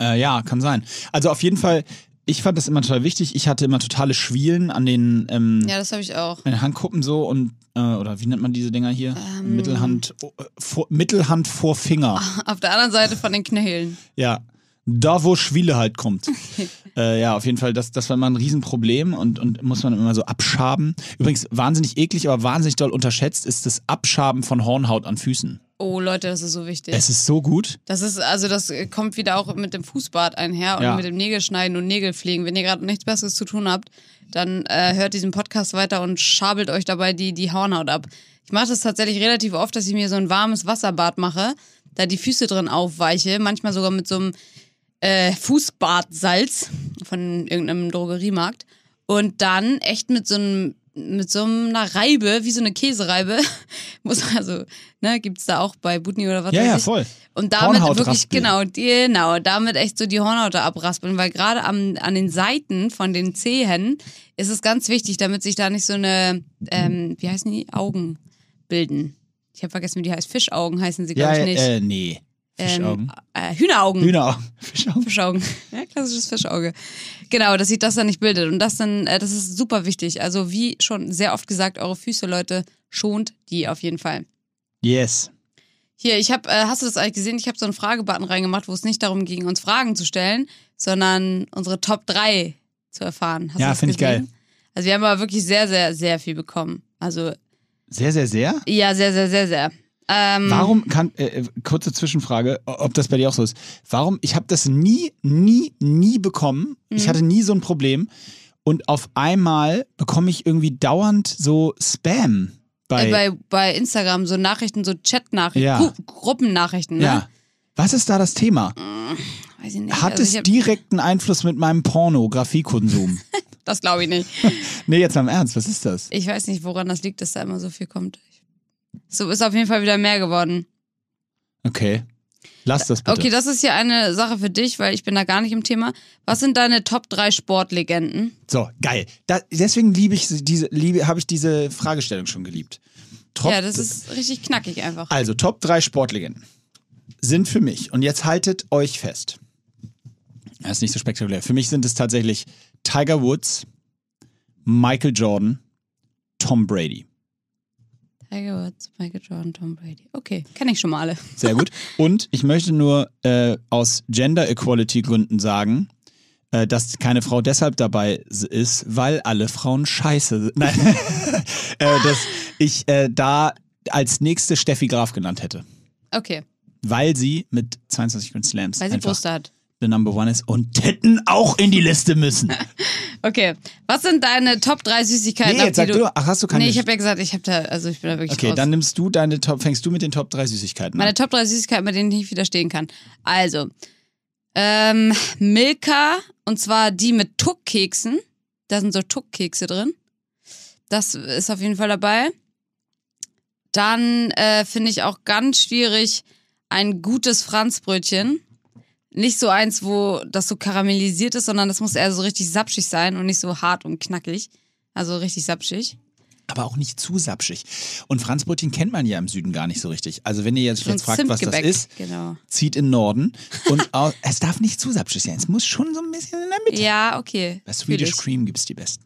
Äh, ja, kann sein. Also auf jeden Fall, ich fand das immer total wichtig. Ich hatte immer totale Schwielen an den, ähm, Ja, das habe ich auch. an den Handkuppen so und, äh, oder wie nennt man diese Dinger hier? Ähm. Mittelhand, oh, vor, Mittelhand vor Finger. Auf der anderen Seite von den Knöcheln. Ja. Da, wo Schwiele halt kommt. äh, ja, auf jeden Fall, das, das war immer ein Riesenproblem und, und muss man immer so abschaben. Übrigens, wahnsinnig eklig, aber wahnsinnig doll unterschätzt ist das Abschaben von Hornhaut an Füßen. Oh Leute, das ist so wichtig. Es ist so gut. Das ist, also das kommt wieder auch mit dem Fußbad einher und Ja. mit dem Nägelschneiden und Nägelpflegen. Wenn ihr gerade nichts Besseres zu tun habt, dann äh, hört diesen Podcast weiter und schabelt euch dabei die, die Hornhaut ab. Ich mache das tatsächlich relativ oft, dass ich mir so ein warmes Wasserbad mache, da die Füße drin aufweiche, manchmal sogar mit so einem äh, Fußbadsalz von irgendeinem Drogeriemarkt und dann echt mit so einem mit so einer Reibe, wie so eine Käsereibe, muss also, ne, gibt's da auch bei Butni oder was Ja, weiß ja, ich. voll. Und damit wirklich, genau, genau, damit echt so die Hornhaut abraspeln, weil gerade am, an den Seiten von den Zehen ist es ganz wichtig, damit sich da nicht so eine, ähm, wie heißen die, Augen bilden. Ich habe vergessen, wie die heißt. Fischaugen heißen sie, glaube Ja, ich, nicht. äh, nee. Fischaugen. Ähm, äh, Hühneraugen. Hühneraugen. Fischaugen. Fischaugen. Ja, klassisches Fischauge. Genau, dass sich das dann nicht bildet. Und das dann, äh, das ist super wichtig. Also, wie schon sehr oft gesagt, eure Füße, Leute, schont die auf jeden Fall. Yes. Hier, ich habe, äh, hast du das eigentlich gesehen? Ich habe so einen Fragebutton reingemacht, wo es nicht darum ging, uns Fragen zu stellen, sondern unsere Top 3 zu erfahren. Hast Ja, das find ich geil. Also wir haben aber wirklich sehr, sehr, sehr viel bekommen. Also Sehr, sehr, sehr. ja, sehr, sehr, sehr, sehr. Ähm, Warum kann, äh, äh, kurze Zwischenfrage, ob das bei dir auch so ist. Warum, ich habe das nie, nie, nie bekommen. Mhm. Ich hatte nie so ein Problem. Und auf einmal bekomme ich irgendwie dauernd so Spam bei. äh, bei, bei Instagram so Nachrichten, so Chat-Nachrichten, Ja. Gru Gruppennachrichten, ne? ja. Was ist da das Thema? Weiß ich nicht. Hat also es hab, direkten Einfluss mit meinem Pornografiekonsum? das glaube ich nicht. nee, jetzt mal im Ernst, was ist das? Ich weiß nicht, woran das liegt, dass da immer so viel kommt. So ist auf jeden Fall wieder mehr geworden. Okay. Lass das bitte. Okay, das ist hier eine Sache für dich, weil ich bin da gar nicht im Thema. Was sind deine Top 3 Sportlegenden? So, geil. Da, deswegen liebe ich diese, liebe, habe ich diese Fragestellung schon geliebt. Top, ja, das ist richtig knackig einfach. Also, Top 3 Sportlegenden sind für mich, und jetzt haltet euch fest. Das ist nicht so spektakulär. Für mich sind es tatsächlich Tiger Woods, Michael Jordan, Tom Brady. Tiger Woods, Michael Jordan, Tom Brady. Okay, kenne ich schon mal alle. Sehr gut. Und ich möchte nur äh, aus Gender Equality Gründen sagen, äh, dass keine Frau deshalb dabei ist, weil alle Frauen scheiße sind. Nein, äh, dass ich äh, da als nächste Steffi Graf genannt hätte. Okay, Weil sie mit 22 Grand Slams weil sie Brüste hat. The number one ist und Titten auch in die Liste müssen. Okay, was sind deine Top 3 Süßigkeiten? Nee, jetzt sag du, ach, hast du keine. Nee, ich habe ja gesagt, ich habe da, also ich bin da wirklich okay, raus. dann nimmst du deine Top, fängst du mit den Top 3 Süßigkeiten Meine an. Top 3 Süßigkeiten, bei denen ich nicht widerstehen kann. Also, ähm, Milka, und zwar die mit Tuckkeksen. Da sind so Tuckkekse drin. Das ist auf jeden Fall dabei. Dann äh, finde ich auch ganz schwierig ein gutes Franzbrötchen. Nicht so eins, wo das so karamellisiert ist, sondern das muss eher so richtig sapschig sein und nicht so hart und knackig. Also richtig sapschig. Aber auch nicht zu sapschig. Und Franzbrötchen kennt man ja im Süden gar nicht so richtig. Also wenn ihr jetzt, jetzt fragt, was das ist, Genau. zieht in den Norden. Und au- es darf nicht zu sapschig sein. Es muss schon so ein bisschen in der Mitte. Ja, okay. Bei Swedish. Cream gibt es die besten.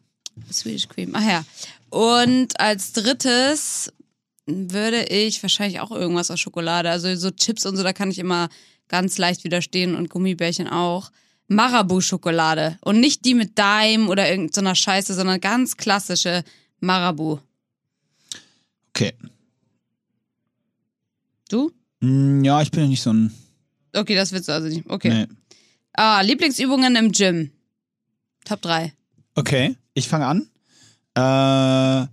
Swedish Cream. Ach ja. Und als drittes würde ich wahrscheinlich auch irgendwas aus Schokolade. Also so Chips und so, da kann ich immer ganz leicht widerstehen und Gummibärchen auch. Marabu-Schokolade. Und nicht die mit Daim oder irgendeiner Scheiße, sondern ganz klassische Marabu. Okay. Du? Mm, Ja, ich bin ja nicht so ein. Okay, das willst du also nicht. Okay. Nee. Ah, Lieblingsübungen im Gym. Top 3. Okay, ich fange an. Äh,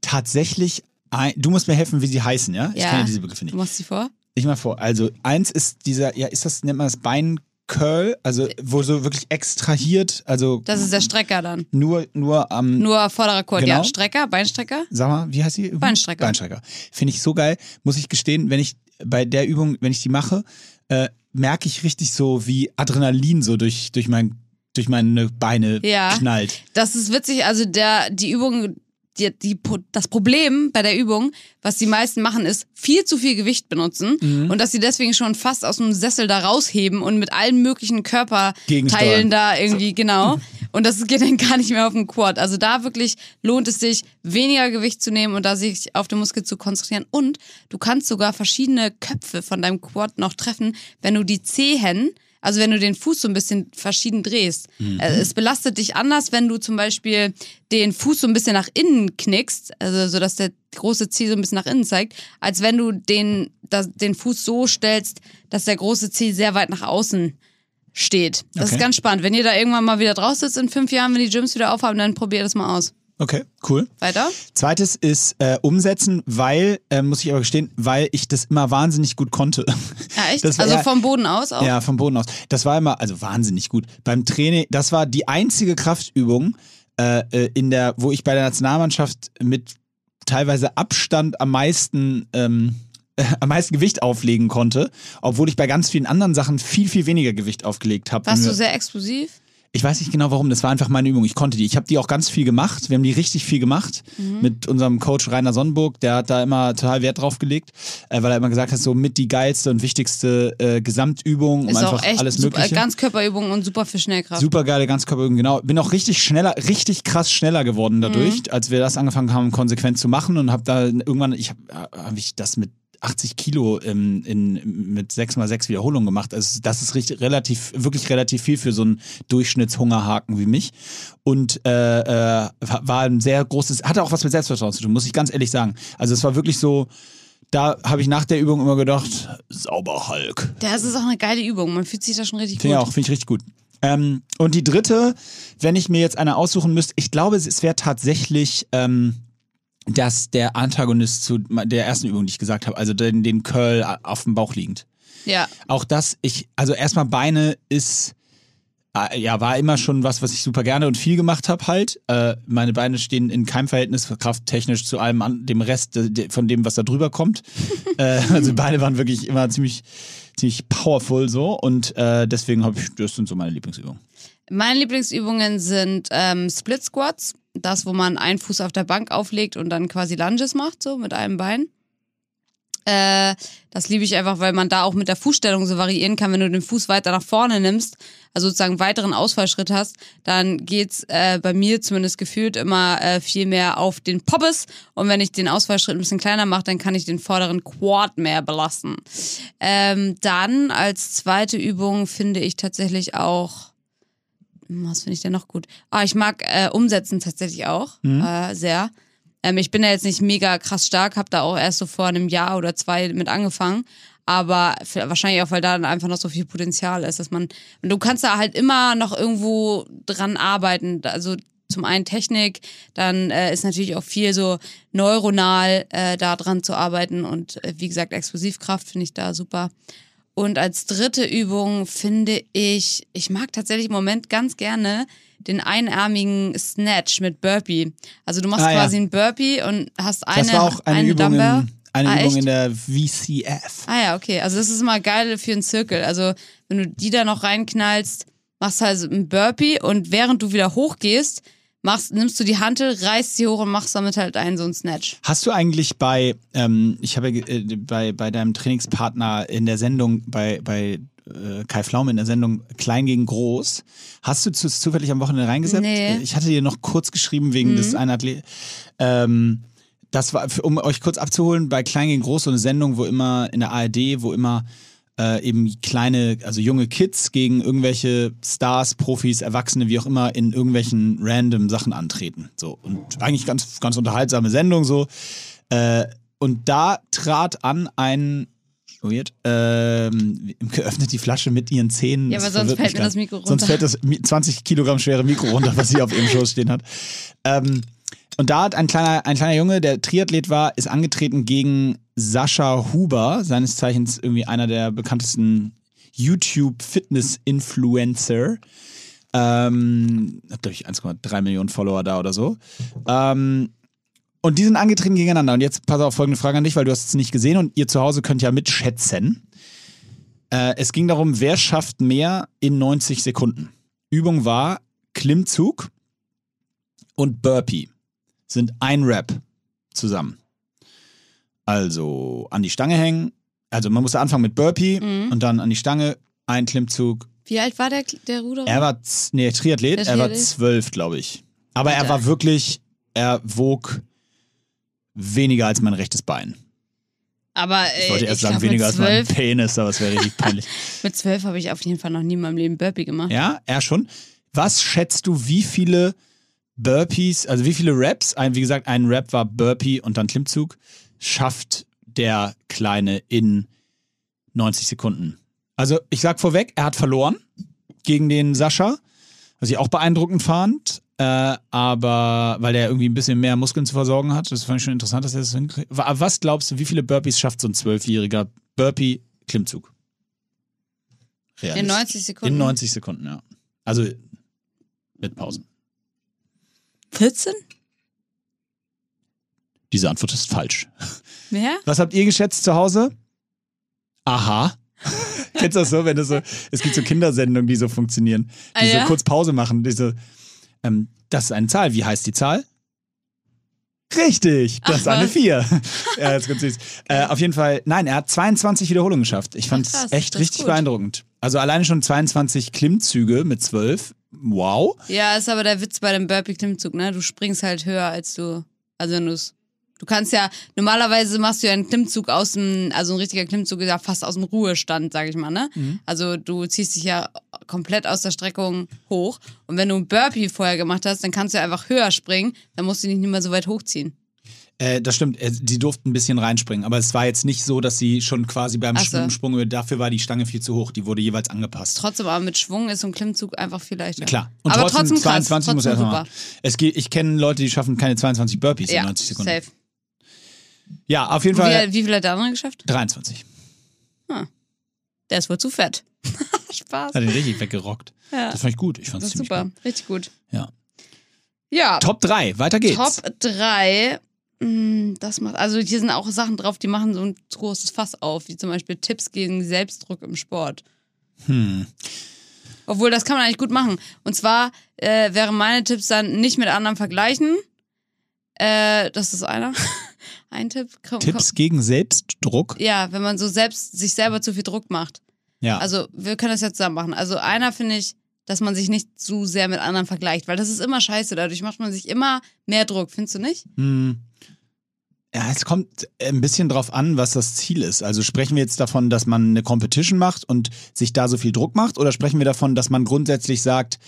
tatsächlich, ein, du musst mir helfen, wie sie heißen, ja? Ich Ja. kenne ja diese Begriffe Du nicht. machst sie vor? Ich mal vor. Also, eins ist dieser, ja, ist das, nennt man das Beincurl? Also, wo so wirklich extrahiert, also Das ist der Strecker dann. nur, nur am. Nur vorderer Quad. Genau. Ja, Strecker, Beinstrecker. Sag mal, wie heißt die Übung? Beinstrecker. Beinstrecker. Finde ich so geil. Muss ich gestehen, wenn ich bei der Übung, wenn ich die mache, äh, merke ich richtig so, wie Adrenalin so durch, durch, mein, durch meine Beine Ja. knallt. Das ist witzig, also der, die Übung, die, die, das Problem bei der Übung, was die meisten machen, ist viel zu viel Gewicht benutzen Mhm. und dass sie deswegen schon fast aus dem Sessel da rausheben und mit allen möglichen Körperteilen da irgendwie, genau. Und das geht dann gar nicht mehr auf den Quad. Also da wirklich lohnt es sich, weniger Gewicht zu nehmen und da sich auf den Muskel zu konzentrieren. Und du kannst sogar verschiedene Köpfe von deinem Quad noch treffen, wenn du die Zehen also wenn du den Fuß so ein bisschen verschieden drehst. Äh, Es belastet dich anders, wenn du zum Beispiel den Fuß so ein bisschen nach innen knickst, also so dass der große Zeh so ein bisschen nach innen zeigt, als wenn du den, das, den Fuß so stellst, dass der große Zeh sehr weit nach außen steht. Das Okay. ist ganz spannend. Wenn ihr da irgendwann mal wieder draus sitzt in fünf Jahren, wenn die Gyms wieder aufhaben, dann probiert das mal aus. Okay, cool. Weiter? Zweites ist äh, umsetzen, weil, äh, muss ich aber gestehen, weil ich das immer wahnsinnig gut konnte. Ja, echt? Das war- also ja, vom Boden aus auch? Ja, vom Boden aus. Das war immer, also wahnsinnig gut. Beim Training, das war die einzige Kraftübung, äh, äh, in der, wo ich bei der Nationalmannschaft mit teilweise Abstand am meisten ähm, am meisten Gewicht auflegen konnte, obwohl ich bei ganz vielen anderen Sachen viel, viel weniger Gewicht aufgelegt habe. Warst du sehr explosiv? Ich weiß nicht genau warum, das war einfach meine Übung. Ich konnte die. Ich habe die auch ganz viel gemacht. Wir haben die richtig viel gemacht Mhm. mit unserem Coach Rainer Sonnenburg. Der hat da immer total Wert drauf gelegt, äh, weil er immer gesagt hat, so mit die geilste und wichtigste äh, Gesamtübung, um Ist einfach auch echt alles super, Mögliche. Ganzkörperübungen und super für Schnellkraft. Super geile Ganzkörperübung, genau. Bin auch richtig schneller, richtig krass schneller geworden dadurch, Mhm. als wir das angefangen haben, konsequent zu machen und habe da irgendwann, ich habe hab ich das mit 80 Kilo ähm, in, mit 6x6 Wiederholungen gemacht. Also das ist richtig, relativ, wirklich relativ viel für so einen Durchschnittshungerhaken wie mich. Und äh, äh, war ein sehr großes, hatte auch was mit Selbstvertrauen zu tun, muss ich ganz ehrlich sagen. Also es war wirklich so, da habe ich nach der Übung immer gedacht, sauber Hulk. Das ist auch eine geile Übung. Man fühlt sich da schon richtig Finde gut. auch, finde ich richtig gut. Ähm, und die dritte, wenn ich mir jetzt eine aussuchen müsste, ich glaube, es wäre tatsächlich ähm, dass der Antagonist zu der ersten Übung, die ich gesagt habe, also den, den Curl auf dem Bauch liegend. Ja. Auch das, ich, also erstmal Beine ist, äh, ja, war immer schon was, was ich super gerne und viel gemacht habe halt. Äh, meine Beine stehen in keinem Verhältnis krafttechnisch zu allem an, dem Rest äh, de- von dem, was da drüber kommt. äh, also Beine waren wirklich immer ziemlich, ziemlich powerful so und äh, deswegen habe ich, das sind so meine Lieblingsübungen. Meine Lieblingsübungen sind ähm, Split Squats. Das, wo man einen Fuß auf der Bank auflegt und dann quasi Lunges macht, so mit einem Bein. Äh, das liebe ich einfach, weil man da auch mit der Fußstellung so variieren kann. Wenn du den Fuß weiter nach vorne nimmst, also sozusagen weiteren Ausfallschritt hast, dann geht's äh, bei mir zumindest gefühlt immer äh, viel mehr auf den Poppes. Und wenn ich den Ausfallschritt ein bisschen kleiner mache, dann kann ich den vorderen Quad mehr belasten. Ähm, dann als zweite Übung finde ich tatsächlich auch was finde ich denn noch gut? Ah, ich mag äh, Umsetzen tatsächlich auch äh, sehr. Ähm, ich bin ja jetzt nicht mega krass stark, habe da auch erst so vor einem Jahr oder zwei mit angefangen. Aber für, wahrscheinlich auch, weil da dann einfach noch so viel Potenzial ist, dass man. Du kannst da halt immer noch irgendwo dran arbeiten. Also zum einen Technik, dann äh, ist natürlich auch viel so neuronal äh, da dran zu arbeiten und äh, wie gesagt, Explosivkraft finde ich da super. Und als dritte Übung finde ich, ich mag tatsächlich im Moment ganz gerne den einarmigen Snatch mit Burpee. Also du machst Ah, ja. quasi einen Burpee und hast eine, Das war auch eine, Übung, Dumbbell. in, eine Ah, Übung echt? in der VCF. Ah ja, okay. Also das ist immer geil für einen Zirkel. Also wenn du die da noch reinknallst, machst halt so einen Burpee und während du wieder hochgehst, machst, nimmst du die Hantel, reißt sie hoch und machst damit halt einen so einen Snatch. Hast du eigentlich bei, ähm, ich habe äh, bei, bei deinem Trainingspartner in der Sendung, bei, bei äh, Kai Pflaume in der Sendung Klein gegen Groß, hast du zu, zufällig am Wochenende reingesetzt? Nee. Ich hatte dir noch kurz geschrieben wegen Mhm. des einen. Ähm, das war, um euch kurz abzuholen, bei Klein gegen Groß so eine Sendung, wo immer in der ARD, wo immer äh, eben kleine, also junge Kids gegen irgendwelche Stars, Profis, Erwachsene, wie auch immer, in irgendwelchen random Sachen antreten. So. Und eigentlich ganz, ganz unterhaltsame Sendung so. Äh, und da trat an ein Weird. Ähm, geöffnet die Flasche mit ihren Zähnen. Ja, aber sonst fällt mir das Mikro runter. Sonst fällt das Mi- 20 Kilogramm schwere Mikro runter, was sie auf ihrem Schoß stehen hat. Ähm, und da hat ein kleiner, ein kleiner Junge, der Triathlet war, ist angetreten gegen Sascha Huber, seines Zeichens irgendwie einer der bekanntesten YouTube-Fitness-Influencer. Ähm, hat, glaube ich, 1,3 Millionen Follower da oder so. Ähm, und die sind angetreten gegeneinander. Und jetzt pass auf folgende Frage an dich, weil du hast es nicht gesehen und ihr zu Hause könnt ja mitschätzen. Äh, es ging darum, wer schafft mehr in 90 Sekunden. Übung war Klimmzug und Burpee. Sind ein Rap zusammen. Also an die Stange hängen. Also man musste anfangen mit Burpee Mhm. und dann an die Stange, ein Klimmzug. Wie alt war der, der Ruderer? Er war, nee, Triathlet, Der er war Triathlet? zwölf, glaube ich. Aber er Alter. war wirklich, er wog weniger als mein rechtes Bein. aber Ich äh, wollte erst sagen, glaub, weniger als mein Penis, aber es wäre richtig peinlich. mit zwölf habe ich auf jeden Fall noch nie in meinem Leben Burpee gemacht. Ja, er schon. Was schätzt du, wie viele Burpees, also wie viele Raps, ein, wie gesagt, ein Rap war Burpee und dann Klimmzug, schafft der Kleine in 90 Sekunden? Also ich sag vorweg, er hat verloren gegen den Sascha, was ich auch beeindruckend fand. Äh, aber weil der irgendwie ein bisschen mehr Muskeln zu versorgen hat, das fand ich schon interessant, dass er das hinkriegt. Wa- Was glaubst du, wie viele Burpees schafft so ein Zwölfjähriger Burpee-Klimmzug? In Realistisch. 90 Sekunden. In 90 Sekunden, ja. Also mit Pausen. 14? Diese Antwort ist falsch. Mehr? Was habt ihr geschätzt zu Hause? Aha. Kennst du das so, wenn du so, es gibt so Kindersendungen, die so funktionieren, die Ah, ja? so kurz Pause machen, die so, ähm, das ist eine Zahl, wie heißt die Zahl? Richtig, das Ach, ist eine was? 4. ja, das ist ganz süß. Äh, auf jeden Fall, nein, er hat 22 Wiederholungen geschafft. Ich fand es echt richtig gut. beeindruckend. Also alleine schon 22 Klimmzüge mit 12. Wow. Ja, ist aber der Witz bei dem Burpee-Klimmzug, ne? Du springst halt höher als du, also wenn du's. Du kannst ja, normalerweise machst du ja einen Klimmzug aus dem, also ein richtiger Klimmzug ist ja fast aus dem Ruhestand, sag ich mal, ne? Mhm. Also du ziehst dich ja komplett aus der Streckung hoch. Und wenn du einen Burpee vorher gemacht hast, dann kannst du ja einfach höher springen, dann musst du dich nicht mehr so weit hochziehen. Äh, das stimmt, äh, die durften ein bisschen reinspringen, aber es war jetzt nicht so, dass sie schon quasi beim Ach so. Sprung, dafür war die Stange viel zu hoch, die wurde jeweils angepasst. Trotzdem aber mit Schwung ist so ein Klimmzug einfach viel leichter. Klar. aber trotzdem, krass, 22 muss er trotzdem erstmal machen. Es geht, ich kenne Leute, die schaffen keine 22 Burpees in Ja, 90 Sekunden. safe. Ja, auf jeden Wie, Fall wie viel hat der andere geschafft? 23. Der ist wohl zu fett. Spaß. Hat ihn richtig weggerockt. Ja. Das fand ich gut. Ich fand Das es super. gut. Richtig gut. Ja. Ja, Top 3, weiter geht's. Top 3. Das macht, also hier sind auch Sachen drauf, die machen so ein großes Fass auf, wie zum Beispiel Tipps gegen Selbstdruck im Sport. Hm. Obwohl, das kann man eigentlich gut machen. Und zwar äh, wären meine Tipps dann nicht mit anderen vergleichen. Äh, das ist einer. Ein Tipp. Komm, Tipps gegen Selbstdruck. Ja, wenn man so selbst sich selber zu viel Druck macht. Ja. Also, wir können das jetzt zusammen machen. Also, einer finde ich, dass man sich nicht zu sehr mit anderen vergleicht, weil das ist immer scheiße. Dadurch macht man sich immer mehr Druck, findest du nicht? Hm. Ja, es kommt ein bisschen drauf an, was das Ziel ist. Also sprechen wir jetzt davon, dass man eine Competition macht und sich da so viel Druck macht, oder sprechen wir davon, dass man grundsätzlich sagt,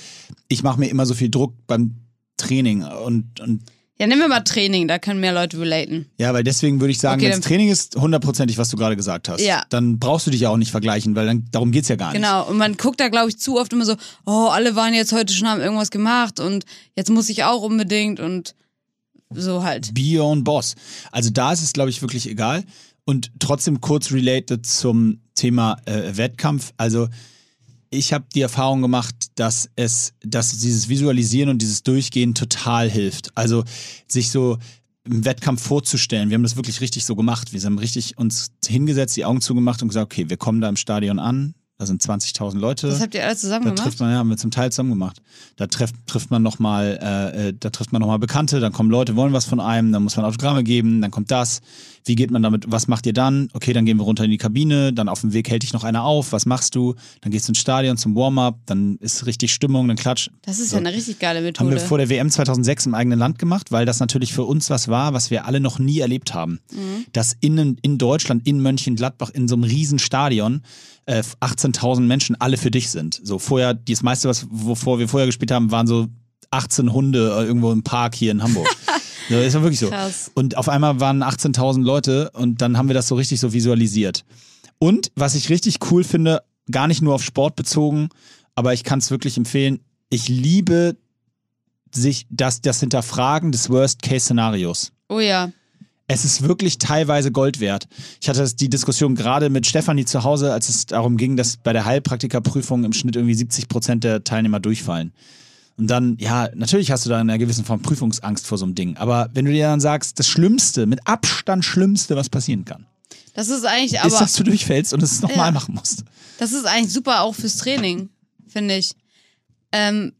ich mache mir immer so viel Druck beim Training und, und Ja, nehmen wir mal Training, da können mehr Leute relaten. ja, weil deswegen würde ich sagen, Okay, wenn es dann- Training ist, hundertprozentig, was du gerade gesagt hast. Ja. Dann brauchst du dich ja auch nicht vergleichen, weil dann, darum geht's ja gar nicht. Genau, und man guckt da, glaube ich, zu oft immer so, oh, alle waren jetzt heute schon, haben irgendwas gemacht und jetzt muss ich auch unbedingt und so halt. Be your own boss. Also da ist es, glaube ich, wirklich egal. Und trotzdem kurz related zum Thema äh, Wettkampf. Also ich habe die Erfahrung gemacht, dass es, dass dieses Visualisieren und dieses Durchgehen total hilft. Also sich so im Wettkampf vorzustellen. Wir haben das wirklich richtig so gemacht. Wir haben richtig uns hingesetzt, die Augen zugemacht und gesagt, okay, wir kommen da im Stadion an. Da sind 20.000 Leute. Das habt ihr alle zusammen Da gemacht? trifft man, ja, haben wir zum Teil zusammen gemacht. Da trifft, trifft man nochmal, äh, äh, da trifft man nochmal Bekannte, dann kommen Leute, wollen was von einem, dann muss man Autogramme geben, dann kommt das. Wie geht man damit, was macht ihr dann? Okay, dann gehen wir runter in die Kabine, dann auf dem Weg hält dich noch einer auf, was machst du? Dann gehst du ins Stadion zum Warm-up, dann ist richtig Stimmung, dann klatsch. Das ist So. ja eine richtig geile Haben Methode. wir vor der WM 2006 im eigenen Land gemacht, weil das natürlich für uns was war, was wir alle noch nie erlebt haben. Mhm. Dass in, in Deutschland, in Mönchengladbach, in so einem riesen Stadion, äh, 18.000 Menschen alle für dich sind. So vorher, das meiste, was, wovor wir vorher gespielt haben, waren so 18 Hunde äh, irgendwo im Park hier in Hamburg. ja, ist ja wirklich so. Krass. Und auf einmal waren 18.000 Leute und dann haben wir das so richtig so visualisiert. Und was ich richtig cool finde, gar nicht nur auf Sport bezogen, aber ich kann es wirklich empfehlen, ich liebe sich das, das Hinterfragen des Worst-Case-Szenarios. Oh ja. Es ist wirklich teilweise Gold wert. Ich hatte die Diskussion gerade mit Stefanie zu Hause, als es darum ging, dass bei der Heilpraktikerprüfung im Schnitt irgendwie 70 Prozent der Teilnehmer durchfallen. Und dann, ja, natürlich hast du da in einer gewissen Form Prüfungsangst vor so einem Ding. Aber wenn du dir dann sagst, das Schlimmste, mit Abstand Schlimmste, was passieren kann, Das ist eigentlich ist, aber dass du durchfällst und es nochmal Ja. machen musst. Das ist eigentlich super auch fürs Training, finde ich. Ähm,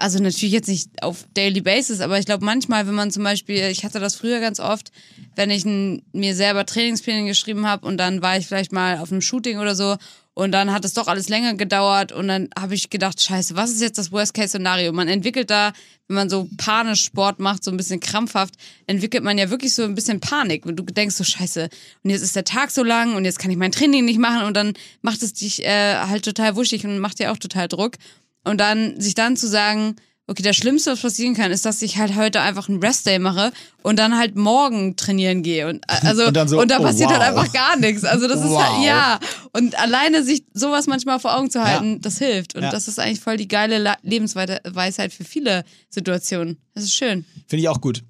also natürlich jetzt nicht auf Daily Basis, aber ich glaube manchmal, wenn man zum Beispiel, ich hatte das früher ganz oft, wenn ich n, mir selber Trainingspläne geschrieben habe und dann war ich vielleicht mal auf einem Shooting oder so und dann hat es doch alles länger gedauert und dann habe ich gedacht, scheiße, was ist jetzt das Worst-Case-Szenario? Man entwickelt da, wenn man so panisch Sport macht, so ein bisschen krampfhaft, entwickelt man ja wirklich so ein bisschen Panik. Und du denkst so, scheiße, und jetzt ist der Tag so lang und jetzt kann ich mein Training nicht machen und dann macht es dich äh, halt total wuschig und macht dir auch total Druck. Und dann, sich dann zu sagen, okay, das Schlimmste, was passieren kann, ist, dass ich halt heute einfach einen Restday mache und dann halt morgen trainieren gehe. Und, äh, also, Und dann so, und da oh, passiert halt wow. einfach gar nichts. Also das ist Wow. halt, ja. Und alleine sich sowas manchmal vor Augen zu halten, das hilft. Und Ja. das ist eigentlich voll die geile La- Lebensweisheit für viele Situationen. Das ist schön. Finde ich auch gut.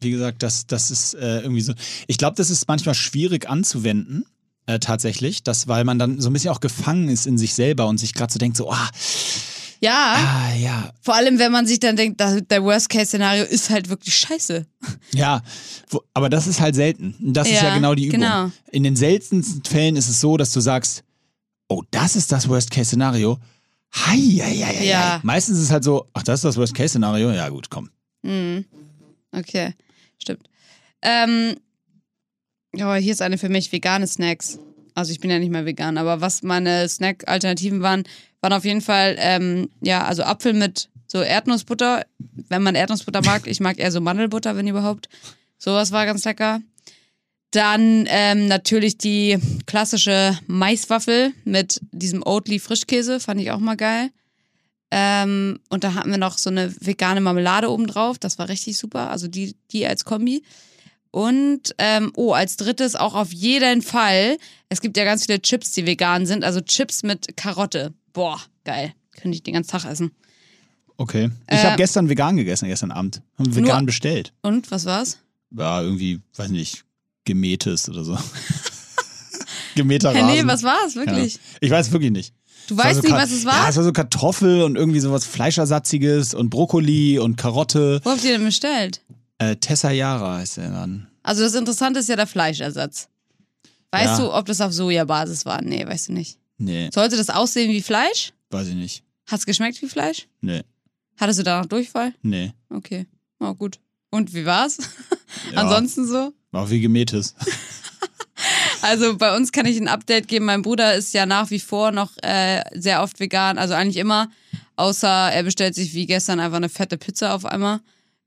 Wie gesagt, das, das ist äh, irgendwie so. Ich glaube, das ist manchmal schwierig anzuwenden, äh, tatsächlich, das, weil man dann so ein bisschen auch gefangen ist in sich selber und sich gerade so denkt, so, ah, Ja, Ah, ja. vor allem, wenn man sich dann denkt, der Worst-Case-Szenario ist halt wirklich scheiße. Ja, wo, aber das ist halt selten. Und Das ist ja Ja, genau die Übung. genau. In den seltensten Fällen ist es so, dass du sagst, oh, das ist das Worst-Case-Szenario. Hei, hei, hei, hei. Ja. Meistens ist es halt so, ach, das ist das Worst-Case-Szenario. Ja, gut, komm. Mhm. Okay, stimmt. Ähm, ja, hier ist eine für mich vegane Snacks. Also ich bin ja nicht mehr vegan, aber was meine Snack-Alternativen waren, waren auf jeden Fall, ähm, ja, also Apfel mit so Erdnussbutter, wenn man Erdnussbutter mag. Ich mag eher so Mandelbutter, wenn überhaupt. Sowas war ganz lecker. Dann ähm, natürlich die klassische Maiswaffel mit diesem Oatly Frischkäse, fand ich auch mal geil. Ähm, und da hatten wir noch so eine vegane Marmelade oben drauf. Das war richtig super. Also die, die als Kombi. Und, ähm, oh, als drittes auch auf jeden Fall. Es gibt ja ganz viele Chips, die vegan sind. Also Chips mit Karotte. Boah, geil. Könnte ich den ganzen Tag essen. Okay. Ich Äh, habe gestern vegan gegessen, gestern Abend. Haben vegan Nur- bestellt. Und, was war's? Ja, irgendwie, weiß nicht, gemähtes oder so. Gemähter Rasen. nee, was war's? Wirklich? Ahnung. Ich weiß wirklich nicht. Du weißt so nicht, was es Ja, war? es war so Kartoffel und irgendwie sowas Fleischersatziges und Brokkoli und Karotte. Wo habt ihr denn bestellt? Äh, Tessa Yara heißt der dann. Also das Interessante ist ja der Fleischersatz. Weißt Ja. du, ob das auf Sojabasis war? Nee, weißt du nicht. Nee, Sollte das aussehen wie Fleisch? weiß ich nicht. Hat's geschmeckt wie Fleisch? Nee, Hattest du da noch Durchfall? nee. Okay. Oh, gut. Und wie war's? Ja, Ansonsten so? War wie gemähtes. Also bei uns kann ich ein Update geben. Mein Bruder ist ja nach wie vor noch äh, sehr oft vegan, also eigentlich immer, außer er bestellt sich wie gestern einfach eine fette Pizza auf einmal.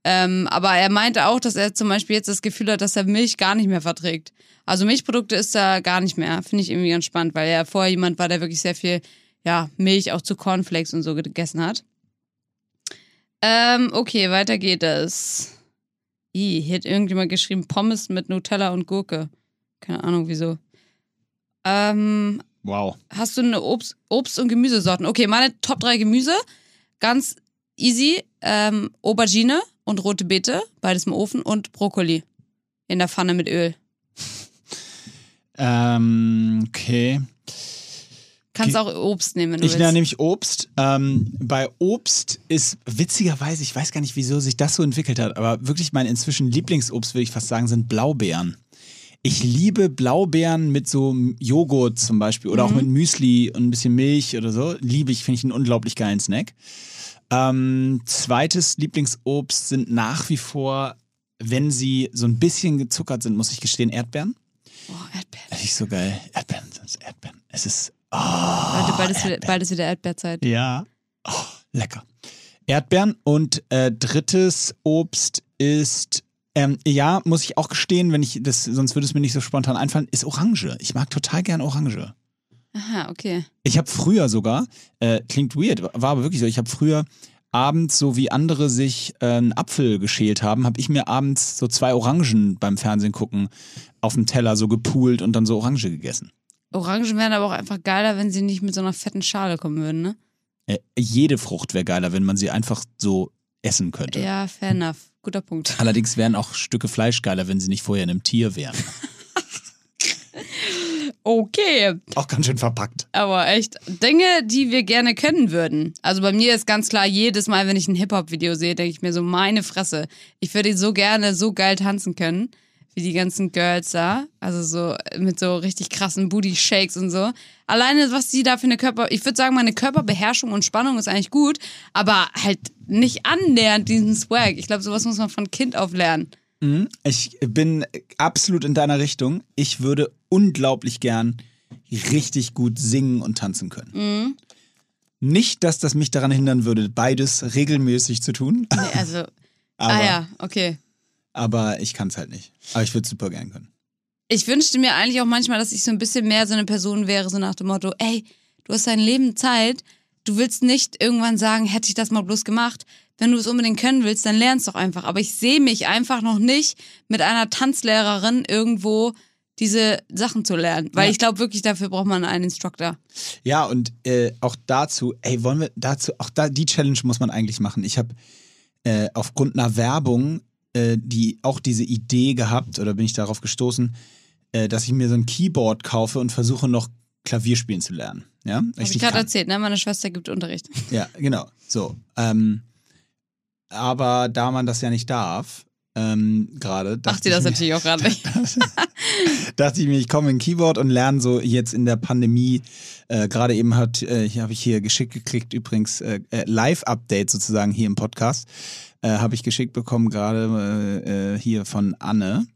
Ähm, aber er meinte auch, dass er zum Beispiel jetzt das Gefühl hat, dass er Milch gar nicht mehr verträgt. Also Milchprodukte ist er gar nicht mehr. Finde ich irgendwie ganz spannend, weil er vorher jemand war, der wirklich sehr viel ja, Milch auch zu Cornflakes und so gegessen hat. Ähm, okay, weiter geht es. Ih, hier hat irgendjemand geschrieben Pommes mit Nutella und Gurke. Keine Ahnung wieso. Ähm, Wow. hast du eine Obst, Obst- und Gemüsesorten? Okay, meine Top 3 Gemüse. Ganz easy. Ähm, Aubergine und rote Beete, beides im Ofen und Brokkoli in der Pfanne mit Öl. Ähm, okay. Kannst auch Obst nehmen, wenn du Ich willst. nehme nämlich Obst. Ähm, bei Obst ist witzigerweise, ich weiß gar nicht, wieso sich das so entwickelt hat, aber wirklich mein inzwischen Lieblingsobst, würde ich fast sagen, sind Blaubeeren. Ich liebe Blaubeeren mit so Joghurt zum Beispiel oder auch mit Müsli und ein bisschen Milch oder so. Liebe ich, finde ich einen unglaublich geilen Snack. Ähm, zweites Lieblingsobst sind nach wie vor, wenn sie so ein bisschen gezuckert sind, muss ich gestehen, Erdbeeren. Oh, Erdbeeren. Das ist so geil. Erdbeeren, ist Erdbeeren. Es ist, oh, Leute, bald, ist wieder, bald ist wieder Erdbeerzeit. Ja. Oh, lecker. Erdbeeren und äh, drittes Obst ist, ähm, ja, muss ich auch gestehen, wenn ich das, sonst würde es mir nicht so spontan einfallen, ist Orange. Ich mag total gern Orange. Aha, okay. Ich habe früher sogar, äh, klingt weird, war aber wirklich so, ich habe früher abends, so wie andere sich äh, einen Apfel geschält haben, habe ich mir abends so zwei Orangen beim Fernsehen gucken auf dem Teller so gepoolt und dann so Orange gegessen. Orangen wären aber auch einfach geiler, wenn sie nicht mit so einer fetten Schale kommen würden, ne? Äh, jede Frucht wäre geiler, wenn man sie einfach so essen könnte. Ja, fair enough. Guter Punkt. Allerdings wären auch Stücke Fleisch geiler, wenn sie nicht vorher in einem Tier wären. Okay. Auch ganz schön verpackt. Aber echt, Dinge, die wir gerne können würden. Also bei mir ist ganz klar, jedes Mal, wenn ich ein Hip-Hop-Video sehe, denke ich mir so, meine Fresse. Ich würde so gerne so geil tanzen können, wie die ganzen Girls da. Also so mit so richtig krassen Booty-Shakes und so. Alleine, was die da für eine Körper... Ich würde sagen, meine Körperbeherrschung und Spannung ist eigentlich gut, aber halt nicht annähernd diesen Swag. Ich glaube, sowas muss man von Kind auf lernen. Ich bin absolut in deiner Richtung. Ich würde unglaublich gern richtig gut singen und tanzen können. Mhm. Nicht, dass das mich daran hindern würde, beides regelmäßig zu tun, Nee, also... aber, ah ja, okay. Aber ich kann es halt nicht. Aber ich würde super gern können. Ich wünschte mir eigentlich auch manchmal, dass ich so ein bisschen mehr so eine Person wäre, so nach dem Motto, ey, du hast dein Leben Zeit, du willst nicht irgendwann sagen, hätte ich das mal bloß gemacht. Wenn du es unbedingt können willst, dann lernst doch einfach. Aber ich sehe mich einfach noch nicht mit einer Tanzlehrerin irgendwo diese Sachen zu lernen. Weil Ja. ich glaube wirklich, dafür braucht man einen Instructor. Ja, und äh, auch dazu, ey, wollen wir dazu, auch da, die Challenge muss man eigentlich machen. Ich habe äh, aufgrund einer Werbung äh, die auch diese Idee gehabt, oder bin ich darauf gestoßen, äh, dass ich mir so ein Keyboard kaufe und versuche noch Klavier spielen zu lernen. Ja, Hab Weil ich nicht gerade erzählt, ne? Meine Schwester gibt Unterricht. Ja, genau. So. Ähm, aber da man das ja nicht darf, ähm, gerade. Macht dachte sie das mir- natürlich auch gerade nicht. dachte ich mir, ich komme in Keyboard und lerne so jetzt in der Pandemie. Äh, Gerade eben hat, äh, habe ich hier geschickt gekriegt, übrigens äh, äh, Live-Update sozusagen hier im Podcast. Äh, habe ich geschickt bekommen, gerade äh, äh, hier von Anne.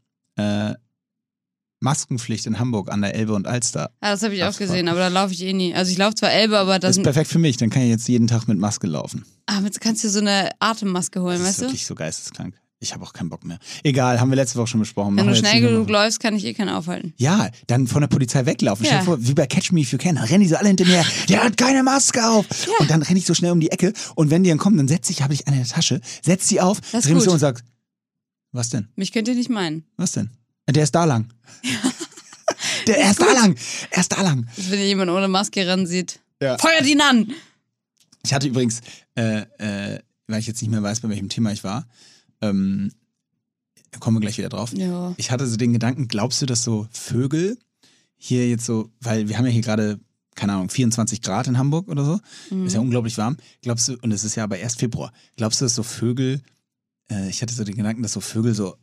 Maskenpflicht in Hamburg an der Elbe und Alster. Ja, das habe ich auch gesehen, aber da laufe ich eh nie. Also ich laufe zwar Elbe, aber Das das ist perfekt für mich, dann kann ich jetzt jeden Tag mit Maske laufen. ah, jetzt kannst du so eine Atemmaske holen, Das ist weißt du? wirklich so geisteskrank. Ich habe auch keinen Bock mehr. Egal, haben wir letzte Woche schon besprochen. Wenn Machen du schnell genug läufst, kann ich eh keinen aufhalten. Ja, dann von der Polizei weglaufen. Ja. Stell dir vor, wie bei Catch Me If You Can, rennen die so alle hinter mir, der hat keine Maske auf. Und dann renne ich so schnell um die Ecke und wenn die dann kommen, dann setze ich, habe ich eine in der Tasche, setz sie auf, Das ist dreh mich so und sag, was denn? Mich könnt ihr nicht meinen. Was denn? Der ist da lang. Der, er ist da lang. Er ist da lang. Wenn ihr jemanden ohne Maske ran sieht, Ja. feuert ihn an! Ich hatte übrigens, äh, äh, weil ich jetzt nicht mehr weiß, bei welchem Thema ich war, ähm, kommen wir gleich wieder drauf. Ja. Ich hatte so den Gedanken, glaubst du, dass so Vögel hier jetzt so, weil wir haben ja hier gerade, keine Ahnung, 24 Grad in Hamburg oder so, Mhm. ist ja unglaublich warm. Glaubst du, und es ist ja aber erst Februar, glaubst du, dass so Vögel, äh, ich hatte so den Gedanken, dass so Vögel so,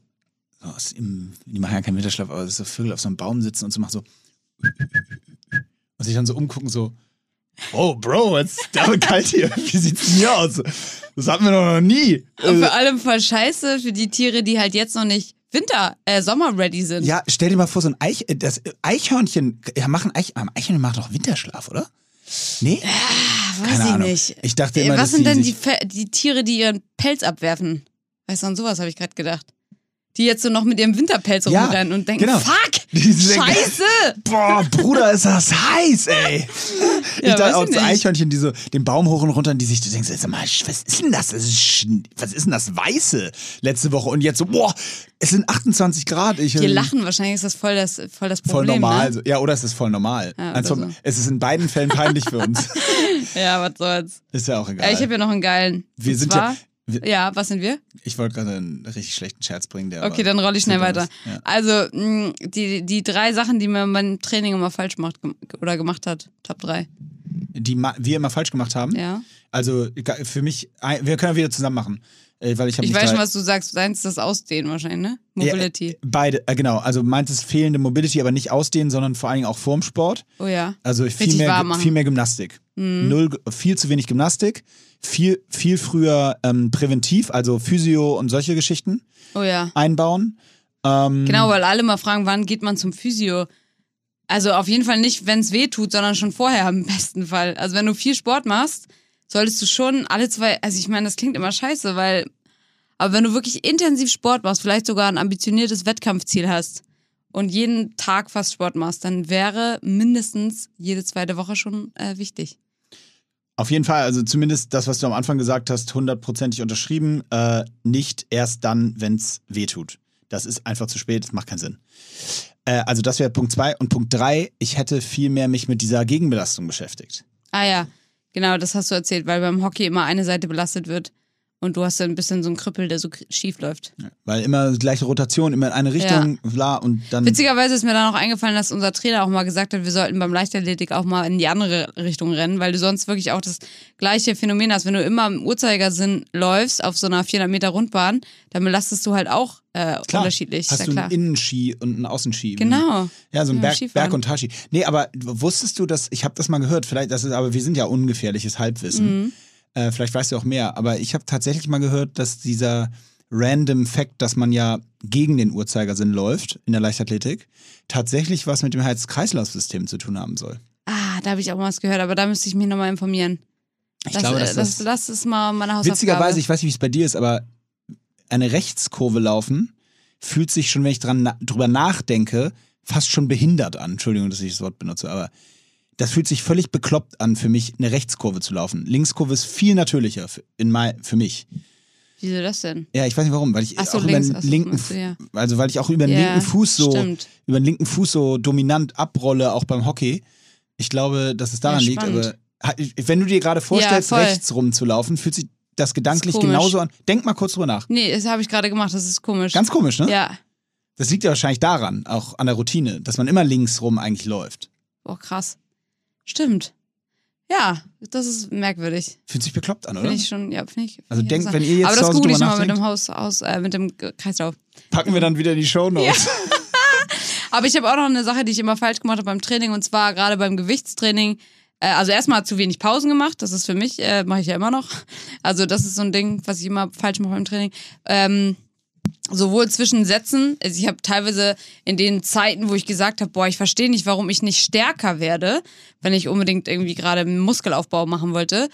so aus im, die machen ja keinen Winterschlaf, aber dass so Vögel auf so einem Baum sitzen und so machen so und sich dann so umgucken, so, oh Bro, jetzt ist aber kalt hier, wie sieht's denn hier aus? Das hatten wir doch noch nie. Und Äh, vor allem voll scheiße für die Tiere, die halt jetzt noch nicht Winter, äh, Sommer-ready sind. Ja, stell dir mal vor, so ein Eich, äh, das äh, Eichhörnchen, ja, machen Eich, Eichhörnchen machen doch Winterschlaf, oder? Nee? Ah, weiß Keine ich Ahnung. nicht. Ich dachte Äh, immer, Was sind denn die, die Tiere, die ihren Pelz abwerfen? Weißt du, an sowas habe ich gerade gedacht. Die jetzt so noch mit ihrem Winterpelz Ja, rumrennen und denken, genau. fuck, Diese- scheiße. Boah, Bruder, ist das heiß, ey. ich Ja, dachte weiß auch ich nicht. Eichhörnchen, die so den Baum hoch und runter und die sich, du denkst, sag mal, was ist denn das? das ist, was ist denn das Weiße letzte Woche? Und jetzt so, boah, es sind 28 Grad. Ich, Die lachen, wahrscheinlich ist das voll das, voll das Voll Problem. normal. Ne? Ja, oder es ist voll normal. Ja, also, so. Es ist in beiden Fällen peinlich für uns. Ja, was soll's. Ist ja auch egal. Äh, ich habe ja noch einen geilen. wir Und sind zwar, ja. Wir, ja, was sind wir? ich wollte gerade einen richtig schlechten Scherz bringen, der. Okay, dann rolle ich schnell weiter. ist. Ja. Also, mh, die, die drei Sachen, die man beim Training immer falsch macht oder gemacht hat. Top drei. Die ma- wir immer falsch gemacht haben. Ja. Also für mich, wir können wieder zusammen machen. Äh, weil ich Ich weiß schon, was du sagst. Deins ist das Ausdehnen wahrscheinlich, ne? Mobility. Ja, beide, äh, genau. Also meint es fehlende Mobility, aber nicht ausdehnen, sondern vor allen Dingen auch vorm Sport. Oh ja. Also viel Richtig mehr. Mhm. viel mehr Gymnastik. Null, viel zu wenig Gymnastik. Viel, viel früher ähm, präventiv, also Physio und solche Geschichten Oh ja. einbauen. Ähm, Genau, weil alle mal fragen, wann geht man zum Physio? Also auf jeden Fall nicht, wenn es weh tut, sondern schon vorher im besten Fall. Also wenn du viel Sport machst, solltest du schon alle zwei, also ich meine, das klingt immer scheiße, weil, aber wenn du wirklich intensiv Sport machst, vielleicht sogar ein ambitioniertes Wettkampfziel hast und jeden Tag fast Sport machst, dann wäre mindestens jede zweite Woche schon äh, wichtig. Auf jeden Fall, also zumindest das, was du am Anfang gesagt hast, hundertprozentig unterschrieben. Äh, nicht erst dann, wenn es weh tut. Das ist einfach zu spät, das macht keinen Sinn. Äh, also das wäre Punkt zwei. Und Punkt drei, ich hätte viel mehr mich mit dieser Gegenbelastung beschäftigt. Ah ja, genau, das hast du erzählt, weil beim Hockey immer eine Seite belastet wird und du hast dann ein bisschen so einen Krüppel, der so schief läuft. Weil immer gleiche Rotation, immer in eine Richtung, bla, und dann. Witzigerweise ist mir dann auch eingefallen, dass unser Trainer auch mal gesagt hat, wir sollten beim Leichtathletik auch mal in die andere Richtung rennen, weil du sonst wirklich auch das gleiche Phänomen hast. Wenn du immer im Uhrzeigersinn läufst auf so einer 400 Meter Rundbahn, dann belastest du halt auch äh, Klar, unterschiedlich. Hast ja du klar. einen Innenski und einen Außenski. Genau. Ja, so ein Ja, Berg, Skifahren. Berg- und Talski. Nee, aber wusstest du, dass, ich habe das mal gehört, vielleicht, das ist, aber wir sind ja ungefährliches Halbwissen. Mhm. Äh, vielleicht weißt du auch mehr, aber ich habe tatsächlich mal gehört, dass dieser random Fact, dass man ja gegen den Uhrzeigersinn läuft in der Leichtathletik, tatsächlich was mit dem Herz-Kreislauf-System zu tun haben soll. Ah, da habe ich auch mal was gehört, aber da müsste ich mich nochmal informieren. Ich das, glaube, äh, das, das, das ist mal meine Hausaufgabe. witzigerweise, ich weiß nicht, wie es bei dir ist, aber eine Rechtskurve laufen fühlt sich schon, wenn ich dran na drüber nachdenke, fast schon behindert an. Entschuldigung, dass ich das Wort benutze, aber das fühlt sich völlig bekloppt an für mich, eine Rechtskurve zu laufen. Linkskurve ist viel natürlicher für, in mein, für mich. Wieso das denn? Ja, ich weiß nicht warum, weil ich so, auch links, über den linken, du, ja. also weil ich auch über den Ja, linken Fuß so, stimmt. über den linken Fuß so dominant abrolle, auch beim Hockey. Ich glaube, dass es daran Ja, liegt, aber wenn du dir gerade vorstellst, rechts rumzulaufen, fühlt sich das gedanklich komisch. genauso an. Denk mal kurz drüber nach. Nee, das habe ich gerade gemacht, das ist komisch. Ganz komisch, ne? Ja. Das liegt ja wahrscheinlich daran, auch an der Routine, dass man immer links rum eigentlich läuft. Boah, krass. Stimmt. Ja, das ist merkwürdig. Fühlt sich bekloppt an, oder? Finde ich schon, ja, finde ich. find Also ich denkt, wenn ihr jetzt Aber das google ich nochmal mit dem Haus, Haus äh, mit dem Kreislauf. packen wir dann wieder in die Show Notes. Aber ich habe auch noch eine Sache, die ich immer falsch gemacht habe beim Training und zwar gerade beim Gewichtstraining. Äh, also erstmal zu wenig Pausen gemacht, das ist für mich, äh, mache ich ja immer noch. Also das ist so ein Ding, was ich immer falsch mache beim Training. Ähm, sowohl zwischen Sätzen, also ich habe teilweise in den Zeiten, wo ich gesagt habe, boah, ich verstehe nicht, warum ich nicht stärker werde, wenn ich unbedingt irgendwie gerade Muskelaufbau machen wollte,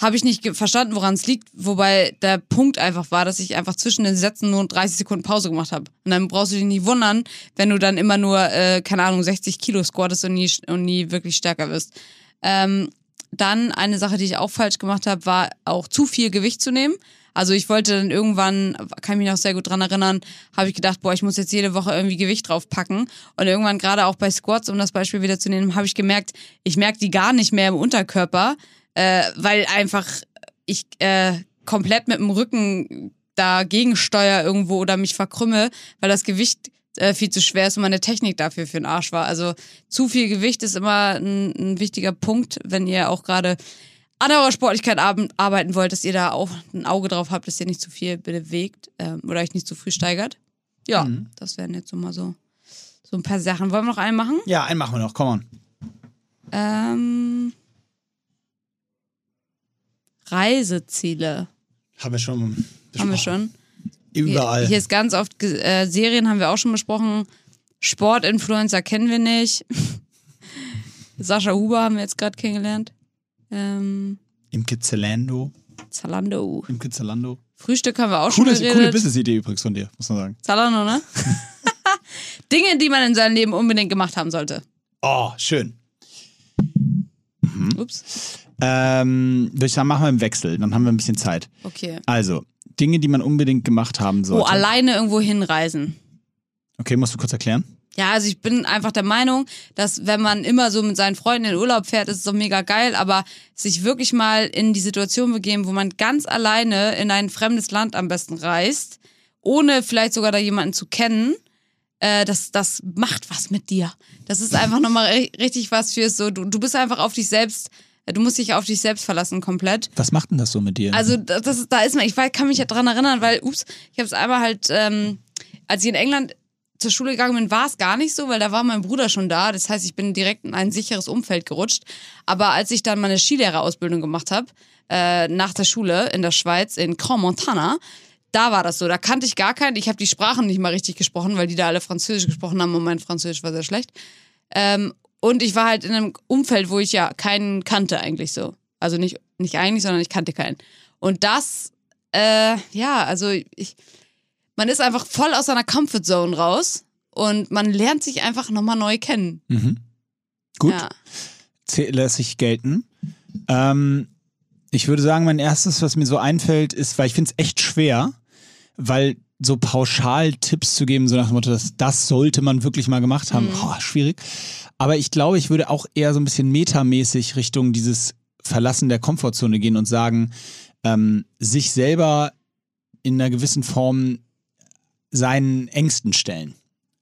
habe ich nicht verstanden, woran es liegt, wobei der Punkt einfach war, dass ich einfach zwischen den Sätzen nur 30 Sekunden Pause gemacht habe. Und dann brauchst du dich nicht wundern, wenn du dann immer nur, äh, keine Ahnung, 60 Kilo squattest und nie, und nie wirklich stärker wirst. Ähm, dann eine Sache, die ich auch falsch gemacht habe, war auch zu viel Gewicht zu nehmen. Also ich wollte dann irgendwann, kann ich mich noch sehr gut dran erinnern, habe ich gedacht, boah, ich muss jetzt jede Woche irgendwie Gewicht draufpacken. Und irgendwann gerade auch bei Squats, um das Beispiel wieder zu nehmen, habe ich gemerkt, ich merke die gar nicht mehr im Unterkörper, äh, weil einfach ich äh, komplett mit dem Rücken dagegen steuere irgendwo oder mich verkrümme, weil das Gewicht äh, viel zu schwer ist und meine Technik dafür für den Arsch war. Also zu viel Gewicht ist immer ein, ein wichtiger Punkt, wenn ihr auch gerade an eurer Sportlichkeit ar arbeiten wollt, dass ihr da auch ein Auge drauf habt, dass ihr nicht zu viel bewegt ähm, oder euch nicht zu früh steigert. Ja, das wären jetzt so mal so, so ein paar Sachen. Wollen wir noch einen machen? Ja, einen machen wir noch, komm on. Ähm, Reiseziele Haben wir schon haben wir besprochen. schon. Überall. Hier, hier ist ganz oft, äh, Serien haben wir auch schon besprochen. Sportinfluencer kennen wir nicht. Sascha Huber haben wir jetzt gerade kennengelernt. Ähm, Imke Zalando. Zalando. Imke Zalando. Frühstück haben wir auch schon Coole, geredet. coole Business-Idee übrigens von dir, muss man sagen. Zalando, ne? Dinge, die man in seinem Leben unbedingt gemacht haben sollte. Oh, schön. Ups. Ähm, würde ich sagen, machen wir im Wechsel, dann haben wir ein bisschen Zeit. Okay. Also, Dinge, die man unbedingt gemacht haben sollte. Oh, alleine irgendwo hinreisen. Okay, musst du kurz erklären? Ja, also ich bin einfach der Meinung, dass wenn man immer so mit seinen Freunden in Urlaub fährt, ist es doch mega geil, aber sich wirklich mal in die Situation begeben, wo man ganz alleine in ein fremdes Land am besten reist, ohne vielleicht sogar da jemanden zu kennen, äh, das, das macht was mit dir. Das ist einfach nochmal ri- richtig was fürs so, du, du bist einfach auf dich selbst, du musst dich auf dich selbst verlassen komplett. Was macht denn das so mit dir? Also das, das, da ist man, ich kann mich ja dran erinnern, weil, ups, ich habe es einmal halt, ähm, als ich in England zur Schule gegangen bin, war es gar nicht so, weil da war mein Bruder schon da. Das heißt, ich bin direkt in ein sicheres Umfeld gerutscht. Aber als ich dann meine Skilehrerausbildung gemacht habe, äh, nach der Schule in der Schweiz, in Grand Montana, da war das so. Da kannte ich gar keinen. Ich habe die Sprachen nicht mal richtig gesprochen, weil die da alle Französisch gesprochen haben und mein Französisch war sehr schlecht. Ähm, und ich war halt in einem Umfeld, wo ich ja keinen kannte eigentlich so. Also nicht, nicht eigentlich, sondern ich kannte keinen. Und das, äh, ja, also ich, man ist einfach voll aus seiner Comfortzone raus und man lernt sich einfach nochmal neu kennen. mhm. Gut, Ja. lässt sich gelten. Ähm, ich würde sagen, mein erstes, was mir so einfällt, ist, weil ich finde es echt schwer, weil so pauschal Tipps zu geben, so nach dem Motto, das, das sollte man wirklich mal gemacht haben, boah, schwierig. Aber ich glaube, ich würde auch eher so ein bisschen metamäßig Richtung dieses Verlassen der Komfortzone gehen und sagen, ähm, sich selber in einer gewissen Form seinen Ängsten stellen.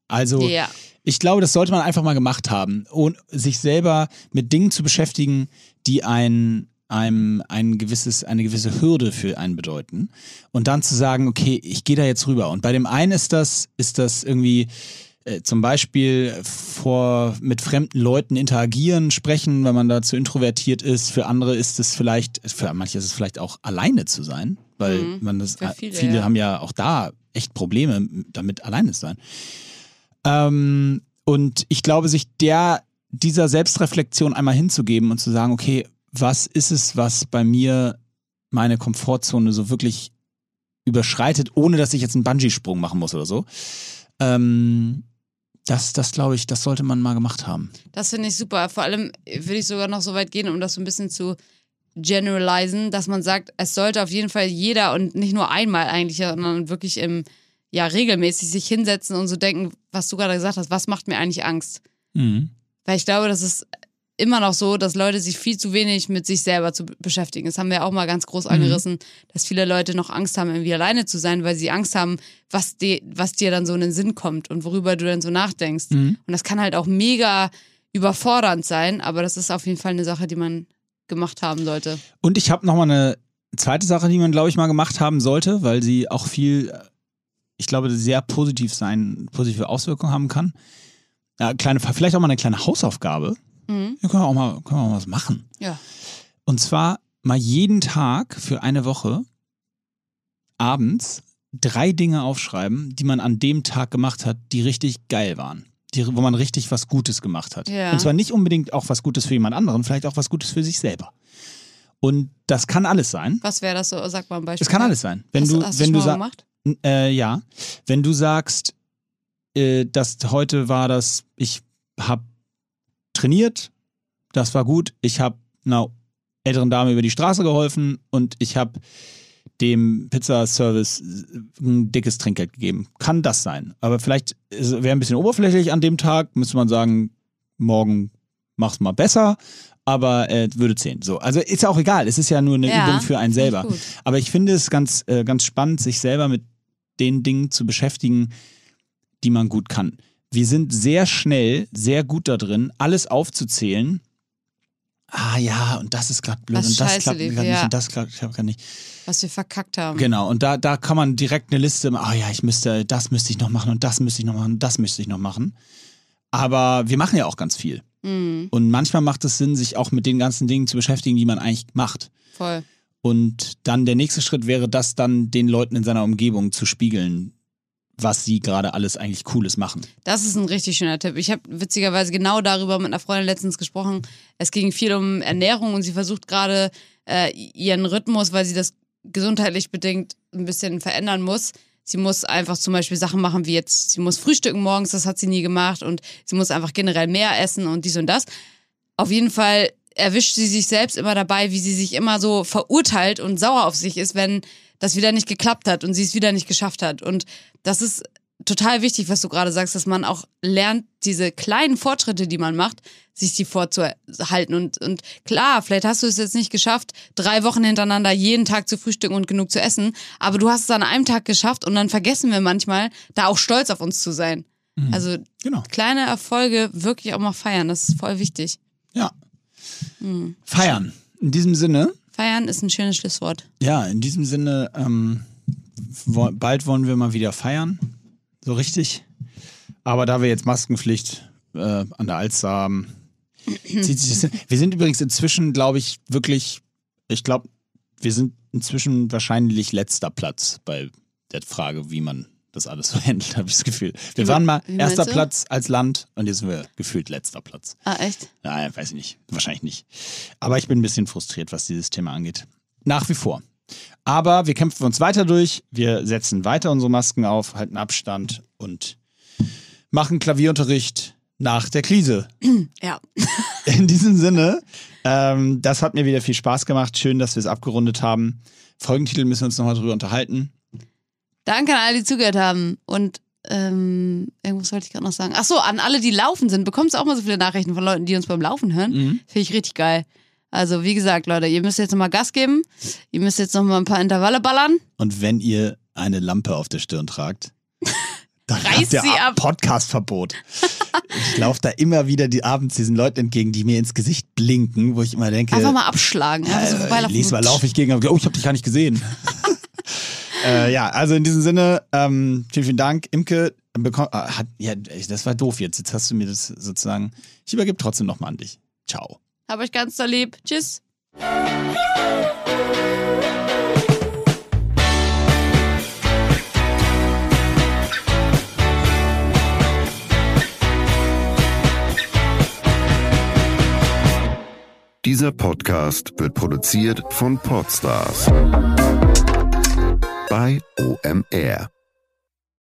Also Ja. ich glaube, das sollte man einfach mal gemacht haben und sich selber mit Dingen zu beschäftigen, die ein, einem ein gewisses, eine gewisse Hürde für einen bedeuten. Und dann zu sagen, okay, ich gehe da jetzt rüber. Und bei dem einen ist das, ist das irgendwie äh, zum Beispiel vor mit fremden Leuten interagieren, sprechen, wenn man dazu introvertiert ist. Für andere ist es vielleicht, für manche ist es vielleicht auch alleine zu sein, weil Mhm. man das viele, viele ja. haben ja auch da echt Probleme damit alleine sein. Ähm, und ich glaube, sich der, dieser Selbstreflexion einmal hinzugeben und zu sagen, okay, was ist es, was bei mir meine Komfortzone so wirklich überschreitet, ohne dass ich jetzt einen Bungee-Sprung machen muss oder so. Ähm, das, das glaube ich, das sollte man mal gemacht haben. Das finde ich super. Vor allem würde ich sogar noch so weit gehen, um das so ein bisschen zu generalisen, dass man sagt, es sollte auf jeden Fall jeder und nicht nur einmal eigentlich, sondern wirklich im, ja, regelmäßig sich hinsetzen und so denken, was du gerade gesagt hast, was macht mir eigentlich Angst? Mhm. Weil ich glaube, das ist immer noch so, dass Leute sich viel zu wenig mit sich selber zu beschäftigen. Das haben wir auch mal ganz groß angerissen, dass viele Leute noch Angst haben, irgendwie alleine zu sein, weil sie Angst haben, was, die, was dir dann so in den Sinn kommt und worüber du dann so nachdenkst. Mhm. Und das kann halt auch mega überfordernd sein, aber das ist auf jeden Fall eine Sache, die man gemacht haben sollte. Und ich habe nochmal eine zweite Sache, die man, glaube ich, mal gemacht haben sollte, weil sie auch viel, ich glaube, sehr positiv sein, positive Auswirkungen haben kann. Ja, kleine, vielleicht auch mal eine kleine Hausaufgabe. Mhm. Ja, können wir auch mal, können wir auch mal was machen. Ja. Und zwar mal jeden Tag für eine Woche abends drei Dinge aufschreiben, die man an dem Tag gemacht hat, die richtig geil waren. Die, wo man richtig was Gutes gemacht hat. Ja. Und zwar nicht unbedingt auch was Gutes für jemand anderen, vielleicht auch was Gutes für sich selber. Und das kann alles sein. Was wäre das so? Sag mal ein Beispiel. Es kann alles sein. Wenn hast, du, hast wenn du sagst, gemacht? äh, ja, wenn du sagst, äh, dass heute war das, ich habe trainiert, das war gut, ich habe einer älteren Dame über die Straße geholfen und ich habe dem Pizzaservice ein dickes Trinkgeld gegeben. Kann das sein. Aber vielleicht wäre ein bisschen oberflächlich an dem Tag, müsste man sagen, morgen mach's mal besser, aber äh, würde zählen. So, also ist ja auch egal, es ist ja nur eine Ja, Übung für einen selber. Aber ich finde es ganz, äh, ganz spannend, sich selber mit den Dingen zu beschäftigen, die man gut kann. Wir sind sehr schnell, sehr gut da drin, alles aufzuzählen. Ah ja, und das ist gerade blöd Was und das scheiße klappt lief, nicht ja. und das klappt gerade nicht. Was wir verkackt haben. Genau, und da, da kann man direkt eine Liste machen, ah ja, ich müsste, das müsste ich noch machen und das müsste ich noch machen und das müsste ich noch machen. Aber wir machen ja auch ganz viel. Mhm, Und manchmal macht es Sinn, sich auch mit den ganzen Dingen zu beschäftigen, die man eigentlich macht. voll. Und dann der nächste Schritt wäre, das dann den Leuten in seiner Umgebung zu spiegeln, was sie gerade alles eigentlich Cooles machen. Das ist ein richtig schöner Tipp. Ich habe witzigerweise genau darüber mit einer Freundin letztens gesprochen. Es ging viel um Ernährung und sie versucht gerade äh, ihren Rhythmus, weil sie das gesundheitlich bedingt ein bisschen verändern muss. Sie muss einfach zum Beispiel Sachen machen wie jetzt, sie muss frühstücken morgens, das hat sie nie gemacht und sie muss einfach generell mehr essen und dies und das. Auf jeden Fall erwischt sie sich selbst immer dabei, wie sie sich immer so verurteilt und sauer auf sich ist, wenn das wieder nicht geklappt hat und sie es wieder nicht geschafft hat. Und das ist total wichtig, was du gerade sagst, dass man auch lernt, diese kleinen Fortschritte, die man macht, sich die vorzuhalten. Und, und klar, vielleicht hast du es jetzt nicht geschafft, drei Wochen hintereinander jeden Tag zu frühstücken und genug zu essen, aber du hast es an einem Tag geschafft und dann vergessen wir manchmal, da auch stolz auf uns zu sein. Also Genau. kleine Erfolge wirklich auch mal feiern, das ist voll wichtig. Ja. Hm. Feiern. In diesem Sinne, Feiern ist ein schönes Schlusswort. ja, in diesem Sinne, ähm, wo, bald wollen wir mal wieder feiern. So richtig. Aber da wir jetzt Maskenpflicht äh, an der Alster haben, zieht sich das hin. Wir sind übrigens inzwischen, glaube ich, wirklich, ich glaube, wir sind inzwischen wahrscheinlich letzter Platz bei der Frage, wie man das alles so handelt, habe ich das Gefühl. Wir waren mal Wie erster? Platz als Land und jetzt sind wir gefühlt letzter Platz. Ah, echt? Nein, weiß ich nicht. Wahrscheinlich nicht. Aber ich bin ein bisschen frustriert, was dieses Thema angeht. Nach wie vor. Aber wir kämpfen uns weiter durch. Wir setzen weiter unsere Masken auf, halten Abstand und machen Klavierunterricht nach der Krise. Ja. In diesem Sinne, ähm, das hat mir wieder viel Spaß gemacht. Schön, dass wir es abgerundet haben. Folgentitel müssen wir uns nochmal drüber unterhalten. Danke an alle, die zugehört haben. Und ähm, irgendwas wollte ich gerade noch sagen. Ach so, an alle, die laufen sind. Bekommst du auch mal so viele Nachrichten von Leuten, die uns beim Laufen hören? Mhm. Finde ich richtig geil. Also, wie gesagt, Leute, ihr müsst jetzt nochmal Gas geben. Ihr müsst jetzt nochmal ein paar Intervalle ballern. Und wenn ihr eine Lampe auf der Stirn tragt, dann Reiß habt ihr sie ab. Podcastverbot. ich laufe da immer wieder die abends diesen Leuten entgegen, die mir ins Gesicht blinken, wo ich immer denke, Einfach mal abschlagen. Einfach so äh, nächstes Mal laufe ich gegen, oh, ich habe dich gar nicht gesehen. äh, ja, also in diesem Sinne, ähm, vielen, vielen Dank. Imke, bekomm, äh, hat, ja, das war doof jetzt. Jetzt hast du mir das sozusagen, ich übergebe trotzdem nochmal an dich. Ciao. Hab euch ganz doll lieb. Tschüss. Dieser Podcast wird produziert von Podstars bei OMR.